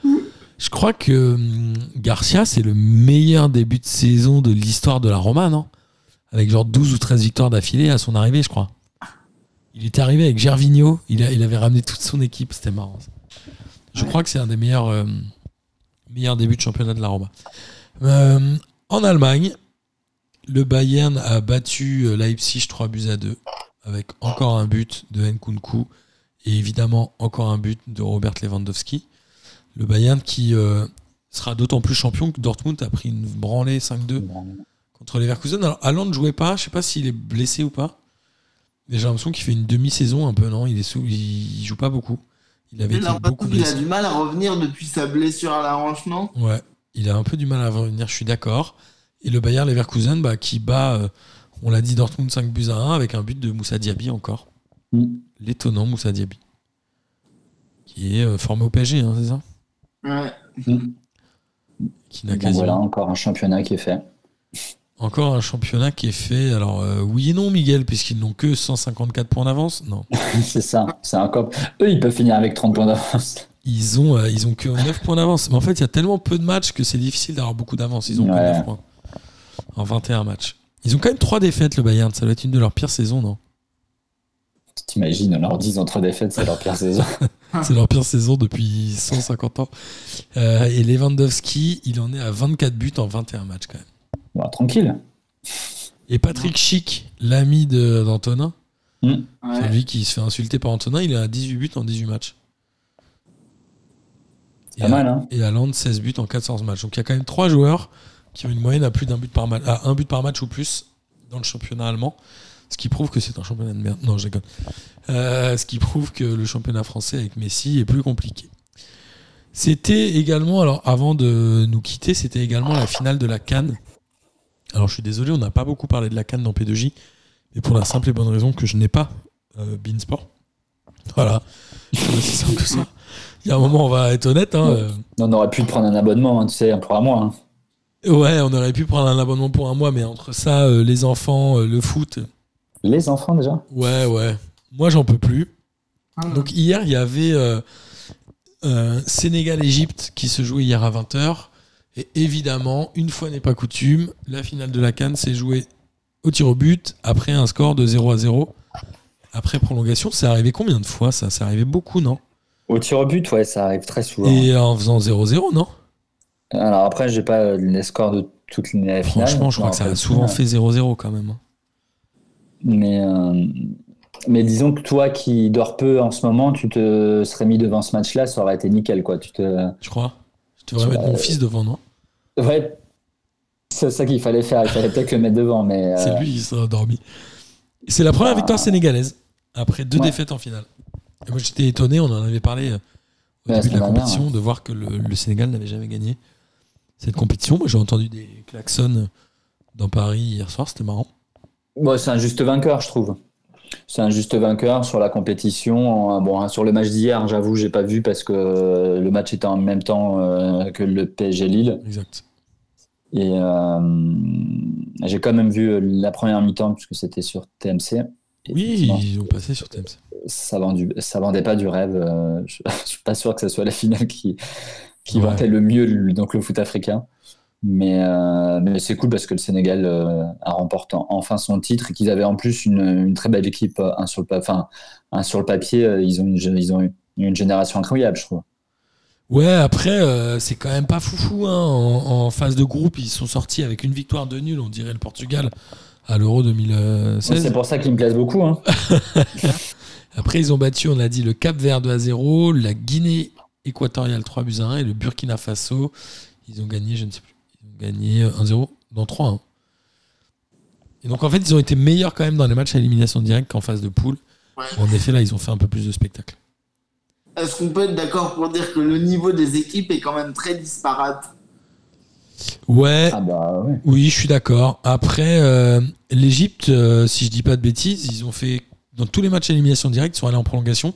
Speaker 4: je crois que hum, Garcia c'est le meilleur début de saison de l'histoire de la Roma, non? Avec genre 12 ou 13 victoires d'affilée à son arrivée, je crois. Il était arrivé avec Gervinho, il, a- il avait ramené toute son équipe, c'était marrant. Je
Speaker 5: Ouais.
Speaker 4: crois que c'est un des meilleurs euh, meilleurs débuts de championnat de la Roma. Euh, en Allemagne, le Bayern a battu euh, Leipzig 3 buts à 2 avec encore un but de Nkunku et évidemment encore un but de Robert Lewandowski. Le Bayern qui euh, sera d'autant plus champion que Dortmund a pris une branlée 5-2 contre Leverkusen. Alors Haaland ne jouait pas, je sais pas s'il est blessé ou pas. J'ai l'impression qu'il fait une demi-saison un peu, non? Il, est sous, il, joue pas beaucoup. Il avait été beaucoup
Speaker 5: a du mal à revenir depuis sa blessure à la hanche, non?
Speaker 4: Ouais, il a un peu du mal à revenir, je suis d'accord. Et le Bayern Leverkusen bah, qui bat, euh, on l'a dit, Dortmund 5 buts à 1 avec un but de Moussa Diaby encore.
Speaker 2: Mm.
Speaker 4: L'étonnant Moussa Diaby. Qui est euh, formé au PSG, hein, c'est ça?
Speaker 5: Ouais.
Speaker 4: Qui n'a quasiment
Speaker 2: voilà, encore un championnat qui est fait.
Speaker 4: Encore un championnat qui est fait. Alors, euh, oui et non, Miguel, puisqu'ils n'ont que 154 points d'avance. Non. (laughs)
Speaker 2: c'est ça. C'est encore... Eux, ils peuvent finir avec 30 points d'avance.
Speaker 4: Ils ont, euh, ils ont que (laughs) 9 points d'avance. Mais en fait, il y a tellement peu de matchs que c'est difficile d'avoir beaucoup d'avance. Ils ont que
Speaker 2: Ouais.
Speaker 4: 9 points en 21 matchs. Ils ont quand même 3 défaites, le Bayern. Ça doit être une de leurs pires saisons, non?
Speaker 2: T'imagines, on leur 10 entre défaites, c'est leur pire saison. (laughs)
Speaker 4: C'est leur pire saison depuis 150 ans. Euh, et Lewandowski, il en est à 24 buts en 21 matchs quand même.
Speaker 2: Bon, tranquille.
Speaker 4: Et Patrick Schick, l'ami de- d'Antonin,
Speaker 5: Ouais.
Speaker 4: C'est lui qui se fait insulter par Antonin. Il est à 18 buts en 18 matchs. Et
Speaker 2: Pas mal, hein.
Speaker 4: Et Haaland, 16 buts en 14 matchs. Donc il y a quand même trois joueurs qui ont une moyenne à plus d'un but par match, à un but par match ou plus dans le championnat allemand. Ce qui prouve que c'est un championnat de merde. Non, je déconne. Euh, ce qui prouve que le championnat français avec Messi est plus compliqué. C'était également, alors avant de nous quitter, c'était également la finale de la Cannes. Alors je suis désolé, on n'a pas beaucoup parlé de la Cannes dans P2J, mais pour la simple et bonne raison que je n'ai pas euh, Beansport. Voilà, c'est aussi simple que ça. Il y a un moment, on va être honnête. Hein, euh,
Speaker 2: On aurait pu prendre un abonnement, hein, tu sais, pour un mois. hein.
Speaker 4: Ouais, on aurait pu prendre un abonnement pour un mois, mais entre ça, euh, les enfants, euh, le foot,
Speaker 2: Les enfants déjà?
Speaker 4: Ouais, ouais. Moi, j'en peux plus.
Speaker 5: Ah.
Speaker 4: Donc hier, il y avait euh, euh, Sénégal-Égypte qui se jouait hier à 20h. Et évidemment, une fois n'est pas coutume, la finale de la Cannes s'est jouée au tir au but après un score de 0 à 0. Après prolongation, c'est arrivé combien de fois ça? C'est arrivé beaucoup, non?
Speaker 2: Au tir au but, ouais, ça arrive très souvent.
Speaker 4: Et en faisant 0-0, non?
Speaker 2: Alors après, j'ai pas les scores de toutes les finales.
Speaker 4: Franchement, je crois que ça a souvent fait 0-0 quand même. hein.
Speaker 2: Mais, euh, mais disons que toi qui dors peu en ce moment, tu te serais mis devant ce match-là, ça aurait été nickel, quoi. Tu te...
Speaker 4: Tu crois Je devrais mettre mon fils devant, non?
Speaker 2: Ouais, c'est ça qu'il fallait faire. Il fallait peut-être le mettre devant, mais euh,
Speaker 4: C'est lui qui s'est endormi. C'est la première victoire sénégalaise après deux
Speaker 2: Ouais.
Speaker 4: défaites en finale. Et moi j'étais étonné, on en avait parlé euh, au
Speaker 2: Ouais,
Speaker 4: début de la compétition, de voir que le, le Sénégal n'avait jamais gagné cette compétition. Moi j'ai entendu des klaxons dans Paris hier soir, c'était marrant.
Speaker 2: bon, c'est un juste vainqueur, je trouve. C'est un juste vainqueur sur la compétition. Euh, Bon, hein, sur le match d'hier, j'avoue, j'ai pas vu parce que le match était en même temps euh, que le PSG Lille.
Speaker 4: Exact.
Speaker 2: Et euh, j'ai quand même vu la première mi-temps puisque c'était sur TMC.
Speaker 4: Oui, ils ont passé sur TMC.
Speaker 2: ça, vendu, ça vendait pas du rêve. euh, je, (laughs) je suis pas sûr que ce soit la finale qui, qui
Speaker 4: Ouais.
Speaker 2: le mieux le- donc le foot africain. Mais, euh, mais c'est cool parce que le Sénégal euh, a remporté enfin son titre et qu'ils avaient en plus une, une très belle équipe. Un sur le, pa- enfin, un sur le papier, ils ont, une, ils ont une génération incroyable, je trouve.
Speaker 4: Ouais, après, euh, c'est quand même pas foufou. Hein. En, en phase de groupe, ils sont sortis avec une victoire de nul, on dirait le Portugal, à l'Euro 2016.
Speaker 2: C'est pour ça qu'ils me plaisent beaucoup. Hein. (laughs)
Speaker 4: Après, ils ont battu, on l'a dit, le Cap Vert 2 à 0, la Guinée équatoriale 3 buts à 1 et le Burkina Faso. Ils ont gagné, je ne sais plus, ils ont gagné 1-0 dans 3 1 Et donc, en fait, ils ont été meilleurs quand même dans les matchs à élimination directe qu'en phase de poule.
Speaker 5: Ouais.
Speaker 4: En effet, là, ils ont fait un peu plus de spectacle.
Speaker 5: Est-ce qu'on peut être d'accord pour dire que le niveau des équipes est quand même très disparate?
Speaker 4: Ouais,
Speaker 2: Ah bah ouais.
Speaker 4: oui, je suis d'accord. Après, euh, l'Égypte, euh, si je dis pas de bêtises, ils ont fait, dans tous les matchs à élimination directe, ils sont allés en prolongation.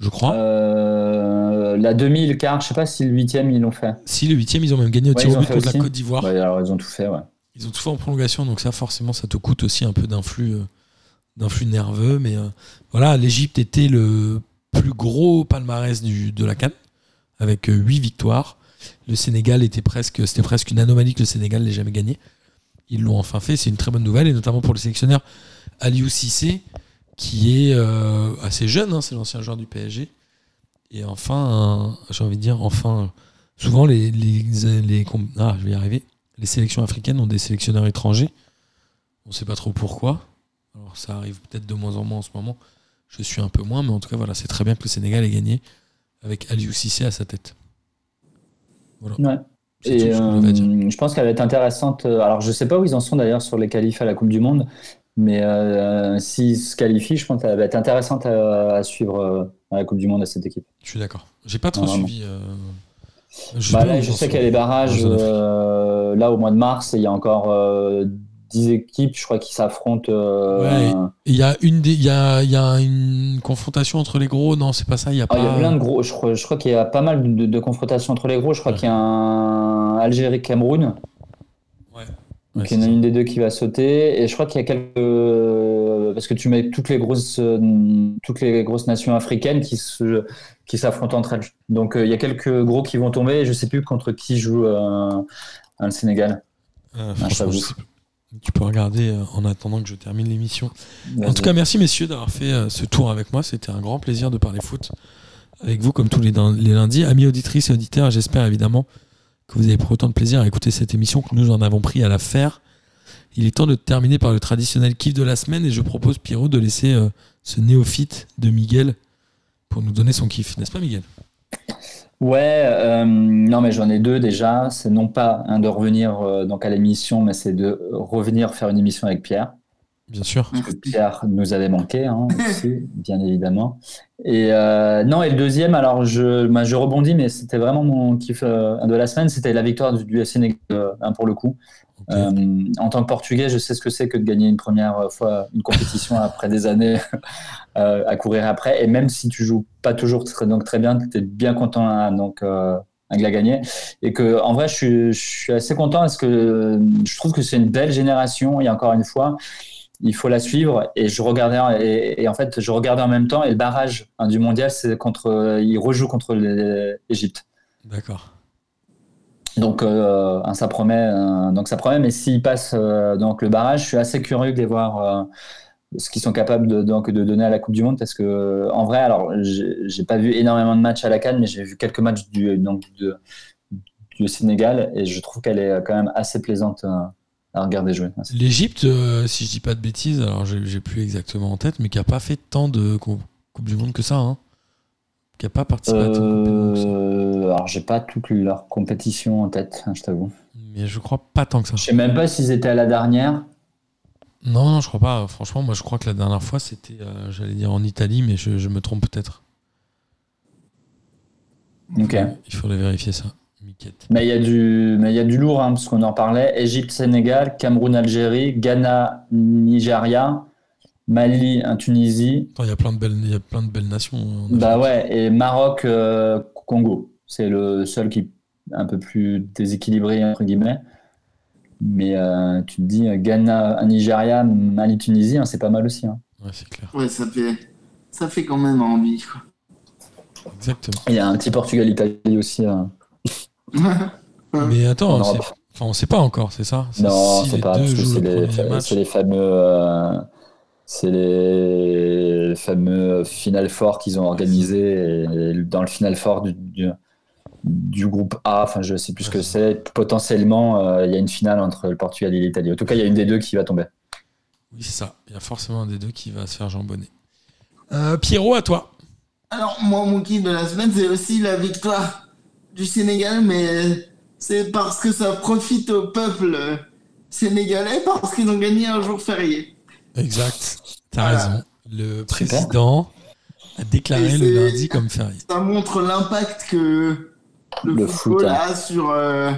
Speaker 4: Je crois.
Speaker 2: Euh, la demi, le quart, je sais pas si le huitième ils l'ont fait.
Speaker 4: Si, le huitième, ils ont même gagné au
Speaker 2: Ouais,
Speaker 4: tir au but contre la
Speaker 2: aussi.
Speaker 4: Côte d'Ivoire.
Speaker 2: Ouais, alors ils ont tout fait, ouais.
Speaker 4: Ils ont tout fait en prolongation, donc ça, forcément, ça te coûte aussi un peu d'influx, d'influx nerveux. Mais voilà, l'Égypte était le plus gros palmarès du, de la Cannes, avec 8 victoires. Le Sénégal était presque, c'était presque une anomalie que le Sénégal n'ait jamais gagné. Ils l'ont enfin fait, c'est une très bonne nouvelle, et notamment pour le sélectionneur Aliou Cissé, qui est euh, assez jeune, hein, c'est l'ancien joueur du PSG. Et enfin, j'ai envie de dire, enfin, souvent les, les, les ah. Les sélections africaines ont des sélectionneurs étrangers. On ne sait pas trop pourquoi. Alors ça arrive peut-être de moins en moins en ce moment. Je suis un peu moins, mais en tout cas, voilà, c'est très bien que le Sénégal ait gagné avec Aliou Cissé à sa tête. Voilà.
Speaker 2: Ouais.
Speaker 4: Tout
Speaker 2: Et
Speaker 4: ce que je voulais dire.
Speaker 2: euh, je pense qu'elle va être intéressante. euh, Alors, je sais pas où ils en sont d'ailleurs sur les qualifs à la Coupe du Monde, mais euh, s'ils se qualifient, je pense qu'elle va être intéressante à, à suivre euh, à la Coupe du Monde à cette équipe.
Speaker 4: Je suis d'accord. J'ai pas trop suivi. euh, je
Speaker 2: Bah,
Speaker 4: sais
Speaker 2: là, je qu'il y a les barrages. euh, là, au mois de mars, il y a encore euh, 10 équipes, je crois, qui s'affrontent. euh,
Speaker 4: Ouais. Il y a une des- il y a, il y a une confrontation entre les gros. Non, c'est pas ça. Il y a
Speaker 2: Ah,
Speaker 4: pas.
Speaker 2: il y a plein de gros. Je crois, je crois qu'il y a pas mal de, de confrontations entre les gros. Je crois
Speaker 4: Ouais.
Speaker 2: qu'il y a un Algérie-Cameroun.
Speaker 4: Ouais.
Speaker 2: Donc il y en a une des deux qui va sauter. Et je crois qu'il y a quelques. Parce que tu mets toutes les grosses, euh, toutes les grosses nations africaines qui se qui s'affrontent entre elles. Donc euh, il y a quelques gros qui vont tomber. Et je sais plus contre qui joue euh, le Sénégal.
Speaker 4: Euh,
Speaker 2: Ah,
Speaker 4: je sais. Tu peux regarder euh, en attendant que je termine l'émission. En tout cas, merci messieurs d'avoir fait euh, ce tour avec moi. C'était un grand plaisir de parler foot avec vous comme tous les lundis. Amis auditrices et auditeurs, j'espère évidemment que vous avez pris autant de plaisir à écouter cette émission que nous en avons pris à la faire. Il est temps de terminer par le traditionnel kiff de la semaine et je propose, Pierrot, de laisser euh, ce néophyte de Miguel pour nous donner son kiff. N'est-ce pas, Miguel?
Speaker 2: Ouais, euh, non mais j'en ai deux déjà. C'est non pas un de revenir euh, donc à l'émission, mais c'est de revenir faire une émission avec Pierre.
Speaker 4: Bien sûr.
Speaker 2: Parce que Pierre nous avait manqué hein, (laughs) aussi, bien évidemment. Et euh, non, et le deuxième, alors je, bah, je rebondis, mais c'était vraiment mon kiff euh, de la semaine, c'était la victoire du, du Sénégal euh, hein, pour le coup. Euh, en tant que Portugais, je sais ce que c'est que de gagner une première fois une compétition (laughs) après des années (laughs) euh, à courir après. Et même si tu joues pas toujours très, donc très bien, tu es bien content hein, donc, euh, de la gagner. Et que, en vrai, je suis, je suis assez content parce que je trouve que c'est une belle génération. Et encore une fois, il faut la suivre. Et je regardais, et, et en fait, je regardais en même temps. Et le barrage hein, du mondial, c'est contre, il rejoue contre l'Égypte.
Speaker 4: D'accord.
Speaker 2: Donc, euh, hein, ça promet. euh, donc, ça promet. Mais s'ils passent euh, donc le barrage, je suis assez curieux de les voir euh, ce qu'ils sont capables de, donc, de donner à la Coupe du Monde. Parce que, en vrai, alors, j'ai pas vu énormément de matchs à la Cannes, mais j'ai vu quelques matchs du, donc, de- du Sénégal et je trouve qu'elle est quand même assez plaisante euh, à regarder jouer.
Speaker 4: L'Égypte, euh, si je dis pas de bêtises, alors j'ai plus exactement en tête, mais qui a pas fait tant de cou- Coupe du Monde que ça, hein. Qui a pas participé à tant de Coupe du Monde que ça.
Speaker 2: Euh, alors, j'ai pas toute leur compétition en tête, hein, je t'avoue.
Speaker 4: Mais je crois pas tant que ça.
Speaker 2: Je sais même pas s'ils étaient à la dernière.
Speaker 4: Non, non, je crois pas. Franchement, moi je crois que la dernière fois c'était, euh, j'allais dire en Italie, mais je, je me trompe peut-être.
Speaker 2: Ok.
Speaker 4: Il faudrait vérifier ça. Miquette.
Speaker 2: Mais il y a du, mais il y a du lourd, hein, parce qu'on en parlait. Égypte, Sénégal, Cameroun, Algérie, Ghana, Nigeria, Mali, hein, Tunisie.
Speaker 4: Attends, il y a plein de belles, il y a plein de belles nations. en
Speaker 2: Bah ouais, et Maroc, euh, Congo. C'est le seul qui est un peu plus déséquilibré, entre guillemets. Mais euh, tu te dis, Ghana, Nigeria, Mali, Tunisie, hein, c'est pas mal aussi. hein.
Speaker 4: Ouais, c'est clair.
Speaker 5: Ouais, ça fait, ça fait quand même envie. Quoi.
Speaker 4: Exactement.
Speaker 2: Il y a un petit Portugal-Italie aussi. euh,
Speaker 4: Mais attends,
Speaker 2: Europe.
Speaker 4: enfin, on sait pas encore, c'est ça?
Speaker 2: Non,
Speaker 4: Si
Speaker 2: c'est
Speaker 4: les
Speaker 2: pas, parce que c'est
Speaker 4: le
Speaker 2: les, fameux, euh, c'est les fameux Final Four qu'ils ont organisé et dans le Final Four du, du, du groupe A, enfin je sais plus ce que c'est, potentiellement euh, il y a une finale entre le Portugal et l'Italie. En tout cas, il y a une des deux qui va tomber.
Speaker 4: Oui, c'est ça. Il y a forcément un des deux qui va se faire jambonner. Euh, Pierrot, à toi.
Speaker 5: Alors, moi, mon kiff de la semaine, c'est aussi la victoire du Sénégal, mais c'est parce que ça profite au peuple sénégalais, parce qu'ils ont gagné un jour férié.
Speaker 4: Exact. T'as
Speaker 5: Voilà.
Speaker 4: raison. Le
Speaker 2: Super.
Speaker 4: président a déclaré le lundi comme férié.
Speaker 5: Ça montre l'impact que le,
Speaker 2: Le
Speaker 5: football
Speaker 2: foot, hein.
Speaker 5: a sur euh,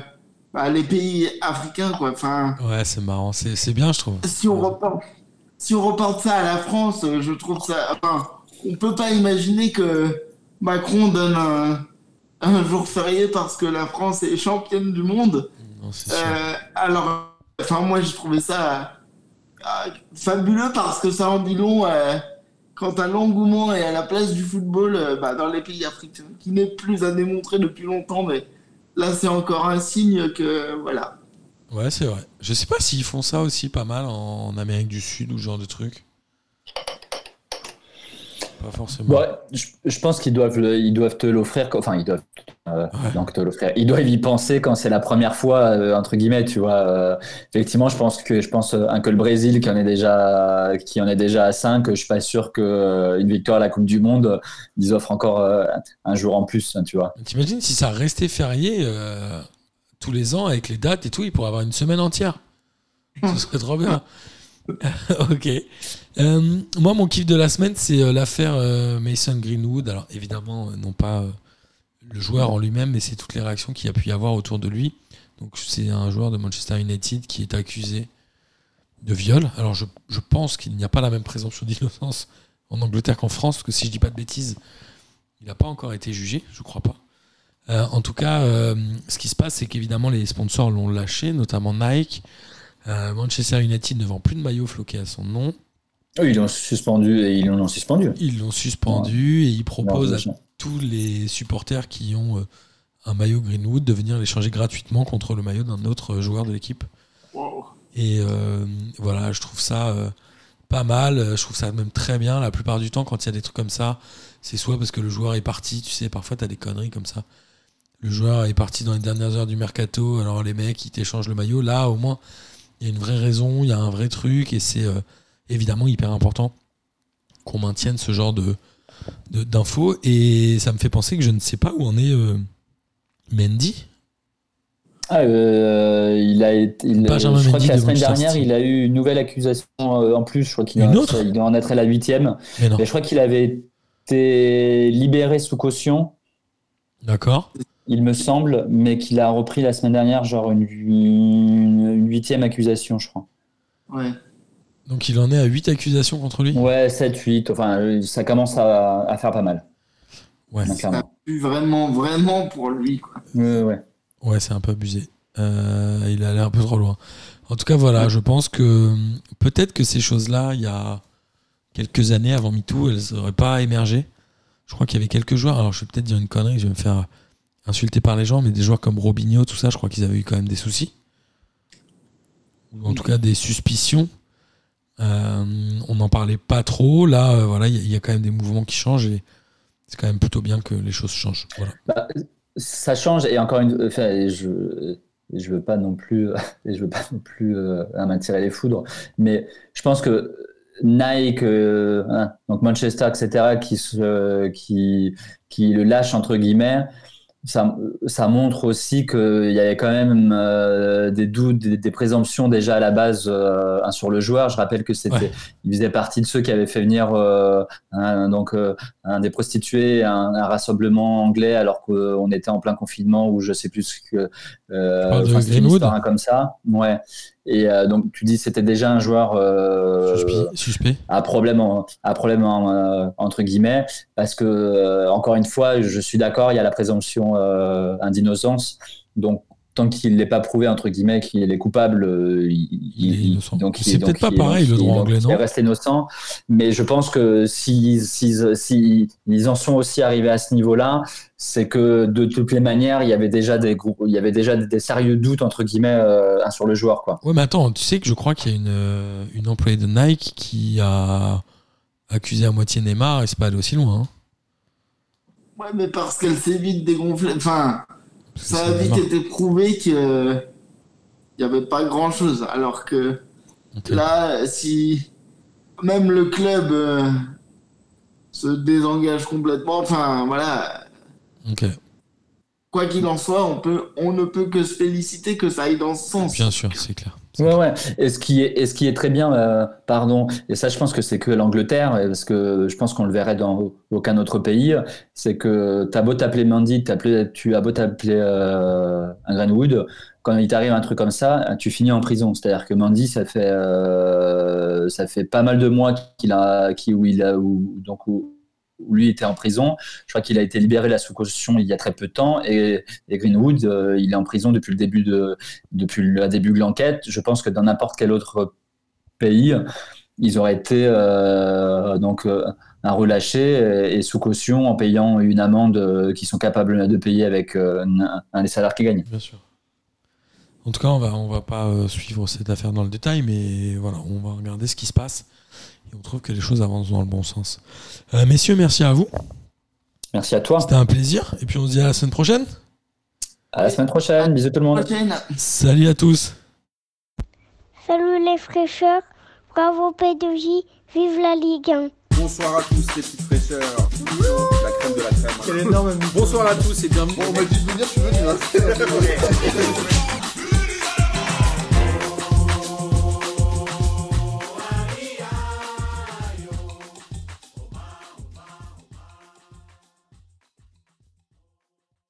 Speaker 5: bah, les pays africains, quoi. Enfin,
Speaker 4: Ouais, c'est marrant. C'est c'est bien, je trouve.
Speaker 5: si on reporte, si on reporte ça à la France, je trouve ça. Enfin, on peut pas imaginer que Macron donne un, un jour férié parce que la France est championne du monde.
Speaker 4: Non.
Speaker 5: Euh, alors, enfin, moi, j'ai trouvé ça euh, fabuleux parce que ça en dit long euh, quant à l'engouement et à la place du football euh, bah, dans les pays africains, qui n'est plus à démontrer depuis longtemps, mais là, c'est encore un signe que, voilà.
Speaker 4: Ouais, c'est vrai. Je sais pas s'ils font ça aussi pas mal en, en Amérique du Sud ou ce genre de truc. Pas forcément.
Speaker 2: Ouais, je, je pense qu'ils doivent, le- ils doivent te l'offrir, enfin ils doivent euh,
Speaker 4: Ouais.
Speaker 2: donc te l'offrir. Ils doivent y penser quand c'est la première fois euh, entre guillemets, tu vois. Euh, effectivement, je pense que je pense un que le Brésil qui en est déjà qui en est déjà à 5, je suis pas sûr que une victoire à la Coupe du Monde, ils offrent encore un jour en plus, hein, tu vois.
Speaker 4: T'imagines si ça restait férié tous les ans avec les dates et tout, il pourrait avoir une semaine entière. Ce serait trop bien. (laughs) ok. Euh, moi, mon kiff de la semaine, c'est euh, l'affaire euh, Mason Greenwood. Alors, évidemment, non pas le joueur en lui-même, mais c'est toutes les réactions qu'il y a pu y avoir autour de lui. Donc, c'est un joueur de Manchester United qui est accusé de viol. Alors, je, pense qu'il n'y a pas la même présomption d'innocence en Angleterre qu'en France, parce que si je dis pas de bêtises, il n'a pas encore été jugé, je crois pas. En tout cas, ce qui se passe, c'est qu'évidemment, les sponsors l'ont lâché, notamment Nike. Manchester United ne vend plus de maillots floqués à son nom.
Speaker 2: Eux, ils l'ont suspendu et ils l'ont suspendu.
Speaker 4: Ils l'ont suspendu et ils proposent à tous les supporters qui ont euh, un maillot Greenwood de venir l'échanger gratuitement contre le maillot d'un autre joueur de l'équipe.
Speaker 5: Wow.
Speaker 4: Et euh, voilà, je trouve ça euh, pas mal. Je trouve ça même très bien. La plupart du temps, quand il y a des trucs comme ça, c'est soit parce que le joueur est parti. Tu sais, parfois, tu as des conneries comme ça. Le joueur est parti dans les dernières heures du mercato. Alors, les mecs, ils t'échangent le maillot. Là, au moins, Il y a une vraie raison, il y a un vrai truc, et c'est euh, évidemment hyper important qu'on maintienne ce genre de d'infos. Et ça me fait penser que je ne sais pas où en est euh, Mendy.
Speaker 2: Ah, euh, il a été, il- je crois
Speaker 4: Mendy
Speaker 2: que la
Speaker 4: de
Speaker 2: semaine
Speaker 4: Manchester
Speaker 2: dernière, il a eu une nouvelle accusation euh, en plus. Je crois qu'il
Speaker 4: Une
Speaker 2: en-
Speaker 4: autre
Speaker 2: il doit en être à la huitième.
Speaker 4: Mais
Speaker 2: je crois qu'il avait été libéré sous caution,
Speaker 4: D'accord.
Speaker 2: il me semble, mais qu'il a repris la semaine dernière, genre une, une, une huitième accusation, je crois.
Speaker 5: Ouais.
Speaker 4: Donc il en est à 8 accusations contre lui?
Speaker 2: Ouais, 7, 8. Enfin, ça commence à, à faire pas mal.
Speaker 4: Ouais.
Speaker 2: Donc,
Speaker 5: Ça
Speaker 2: clairement.
Speaker 5: pue vraiment, vraiment pour lui, quoi.
Speaker 2: Ouais, ouais.
Speaker 4: Ouais, c'est un peu abusé. Euh, il est allé un peu trop loin. En tout cas, voilà, je pense que peut-être que ces choses-là, il y a quelques années avant MeToo, elles n'auraient pas émergé. Je crois qu'il y avait quelques joueurs, alors je vais peut-être dire une connerie, je vais me faire insulter par les gens, mais des joueurs comme Robinho, tout ça, je crois qu'ils avaient eu quand même des soucis. Ou en tout cas des suspicions. Euh, on n'en parlait pas trop. Là, euh, voilà, il y, a- quand même des mouvements qui changent et c'est quand même plutôt bien que les choses changent.
Speaker 2: Bah, ça change et encore une enfin, je je veux pas non plus (laughs) je veux pas non plus euh, m'attirer les foudres mais je pense que Nike euh, hein, donc Manchester etc qui se qui qui le lâche entre guillemets ça, ça montre aussi qu'il y avait quand même euh, des doutes, des, des présomptions déjà à la base euh, sur le joueur. Je rappelle que c'était,
Speaker 4: Ouais.
Speaker 2: il faisait partie de ceux qui avaient fait venir euh, un, donc euh, un des prostituées, un, un rassemblement anglais alors qu'on était en plein confinement ou je sais plus ce que. Euh,
Speaker 4: de
Speaker 2: enfin, une
Speaker 4: Greenwood
Speaker 2: hein, comme ça. Ouais. Et euh, donc tu dis c'était déjà un joueur euh,
Speaker 4: Suspect.
Speaker 2: à problème, en- à problème en, euh, entre guillemets, parce que euh, encore une fois, je suis d'accord, il y a la présomption euh, d'innocence. Donc tant qu'il n'est pas prouvé entre guillemets qu'il est coupable, euh, il,
Speaker 4: Il est innocent.
Speaker 2: donc
Speaker 4: C'est peut-être pas
Speaker 2: il-
Speaker 4: pareil,
Speaker 2: donc
Speaker 4: le droit
Speaker 2: il-
Speaker 4: anglais,
Speaker 2: donc
Speaker 4: non
Speaker 2: Il reste innocent, mais je pense que s'ils s'ils- s'ils- ils en sont aussi arrivés à ce niveau-là, c'est que de toutes les manières, il y avait déjà des groupes, il y avait déjà des, des sérieux doutes entre guillemets euh, sur le joueur, quoi.
Speaker 4: Ouais, mais attends, tu sais que je crois qu'il y a une, euh, une employée de Nike qui a accusé à moitié Neymar et c'est pas allé aussi loin. hein.
Speaker 5: Ouais, mais parce qu'elle s'est vite dégonflée. Enfin, ça a vite été prouvé que il n'y avait pas grand chose. Alors que là, si même le club euh, se désengage complètement, enfin voilà, quoi qu'il en soit, on, peut, on ne peut que se féliciter que ça aille dans ce sens.
Speaker 4: bien sûr, c'est clair.
Speaker 2: Ouais, ouais. Et ce qui est, et ce qui est très bien, euh, pardon, et ça, je pense que c'est que l'Angleterre, et parce que je pense qu'on le verrait dans aucun autre pays, c'est que t'as beau t'appeler Mandy, tu as beau t'appeler euh, un Greenwood, quand il t'arrive un truc comme ça, tu finis en prison. C'est-à-dire que Mandy, ça fait, euh, ça fait pas mal de mois qu'il a, qui, a, donc où lui était en prison. Je crois qu'il a été libéré là sous caution il y a très peu de temps, et, Greenwood, euh, il est en prison depuis le début de, depuis le début de l'enquête. Je pense que dans n'importe quel autre pays, ils auraient été euh, donc euh, un relâché et, sous caution en payant une amende euh, qu'ils sont capables de payer avec des salaires qu'ils gagnent.
Speaker 4: Bien sûr. En tout cas, on va, on va pas suivre cette affaire dans le détail, mais voilà, on va regarder ce qui se passe on trouve que les choses avancent dans le bon sens. Euh, messieurs, merci à vous.
Speaker 2: Merci à toi.
Speaker 4: C'était un plaisir. Et puis on se dit à la semaine prochaine.
Speaker 2: À la semaine prochaine. Bisous tout le monde.
Speaker 4: Salut à tous.
Speaker 6: Salut les fraîcheurs, bravo P2J, vive la Ligue 1.
Speaker 1: Bonsoir à tous les petites fraîcheurs. La crème de la crème.
Speaker 3: Quel énorme.
Speaker 1: Bonsoir à tous et bienvenue.
Speaker 3: Bon, on m'a dit de venir, je suis venu. hein. (laughs)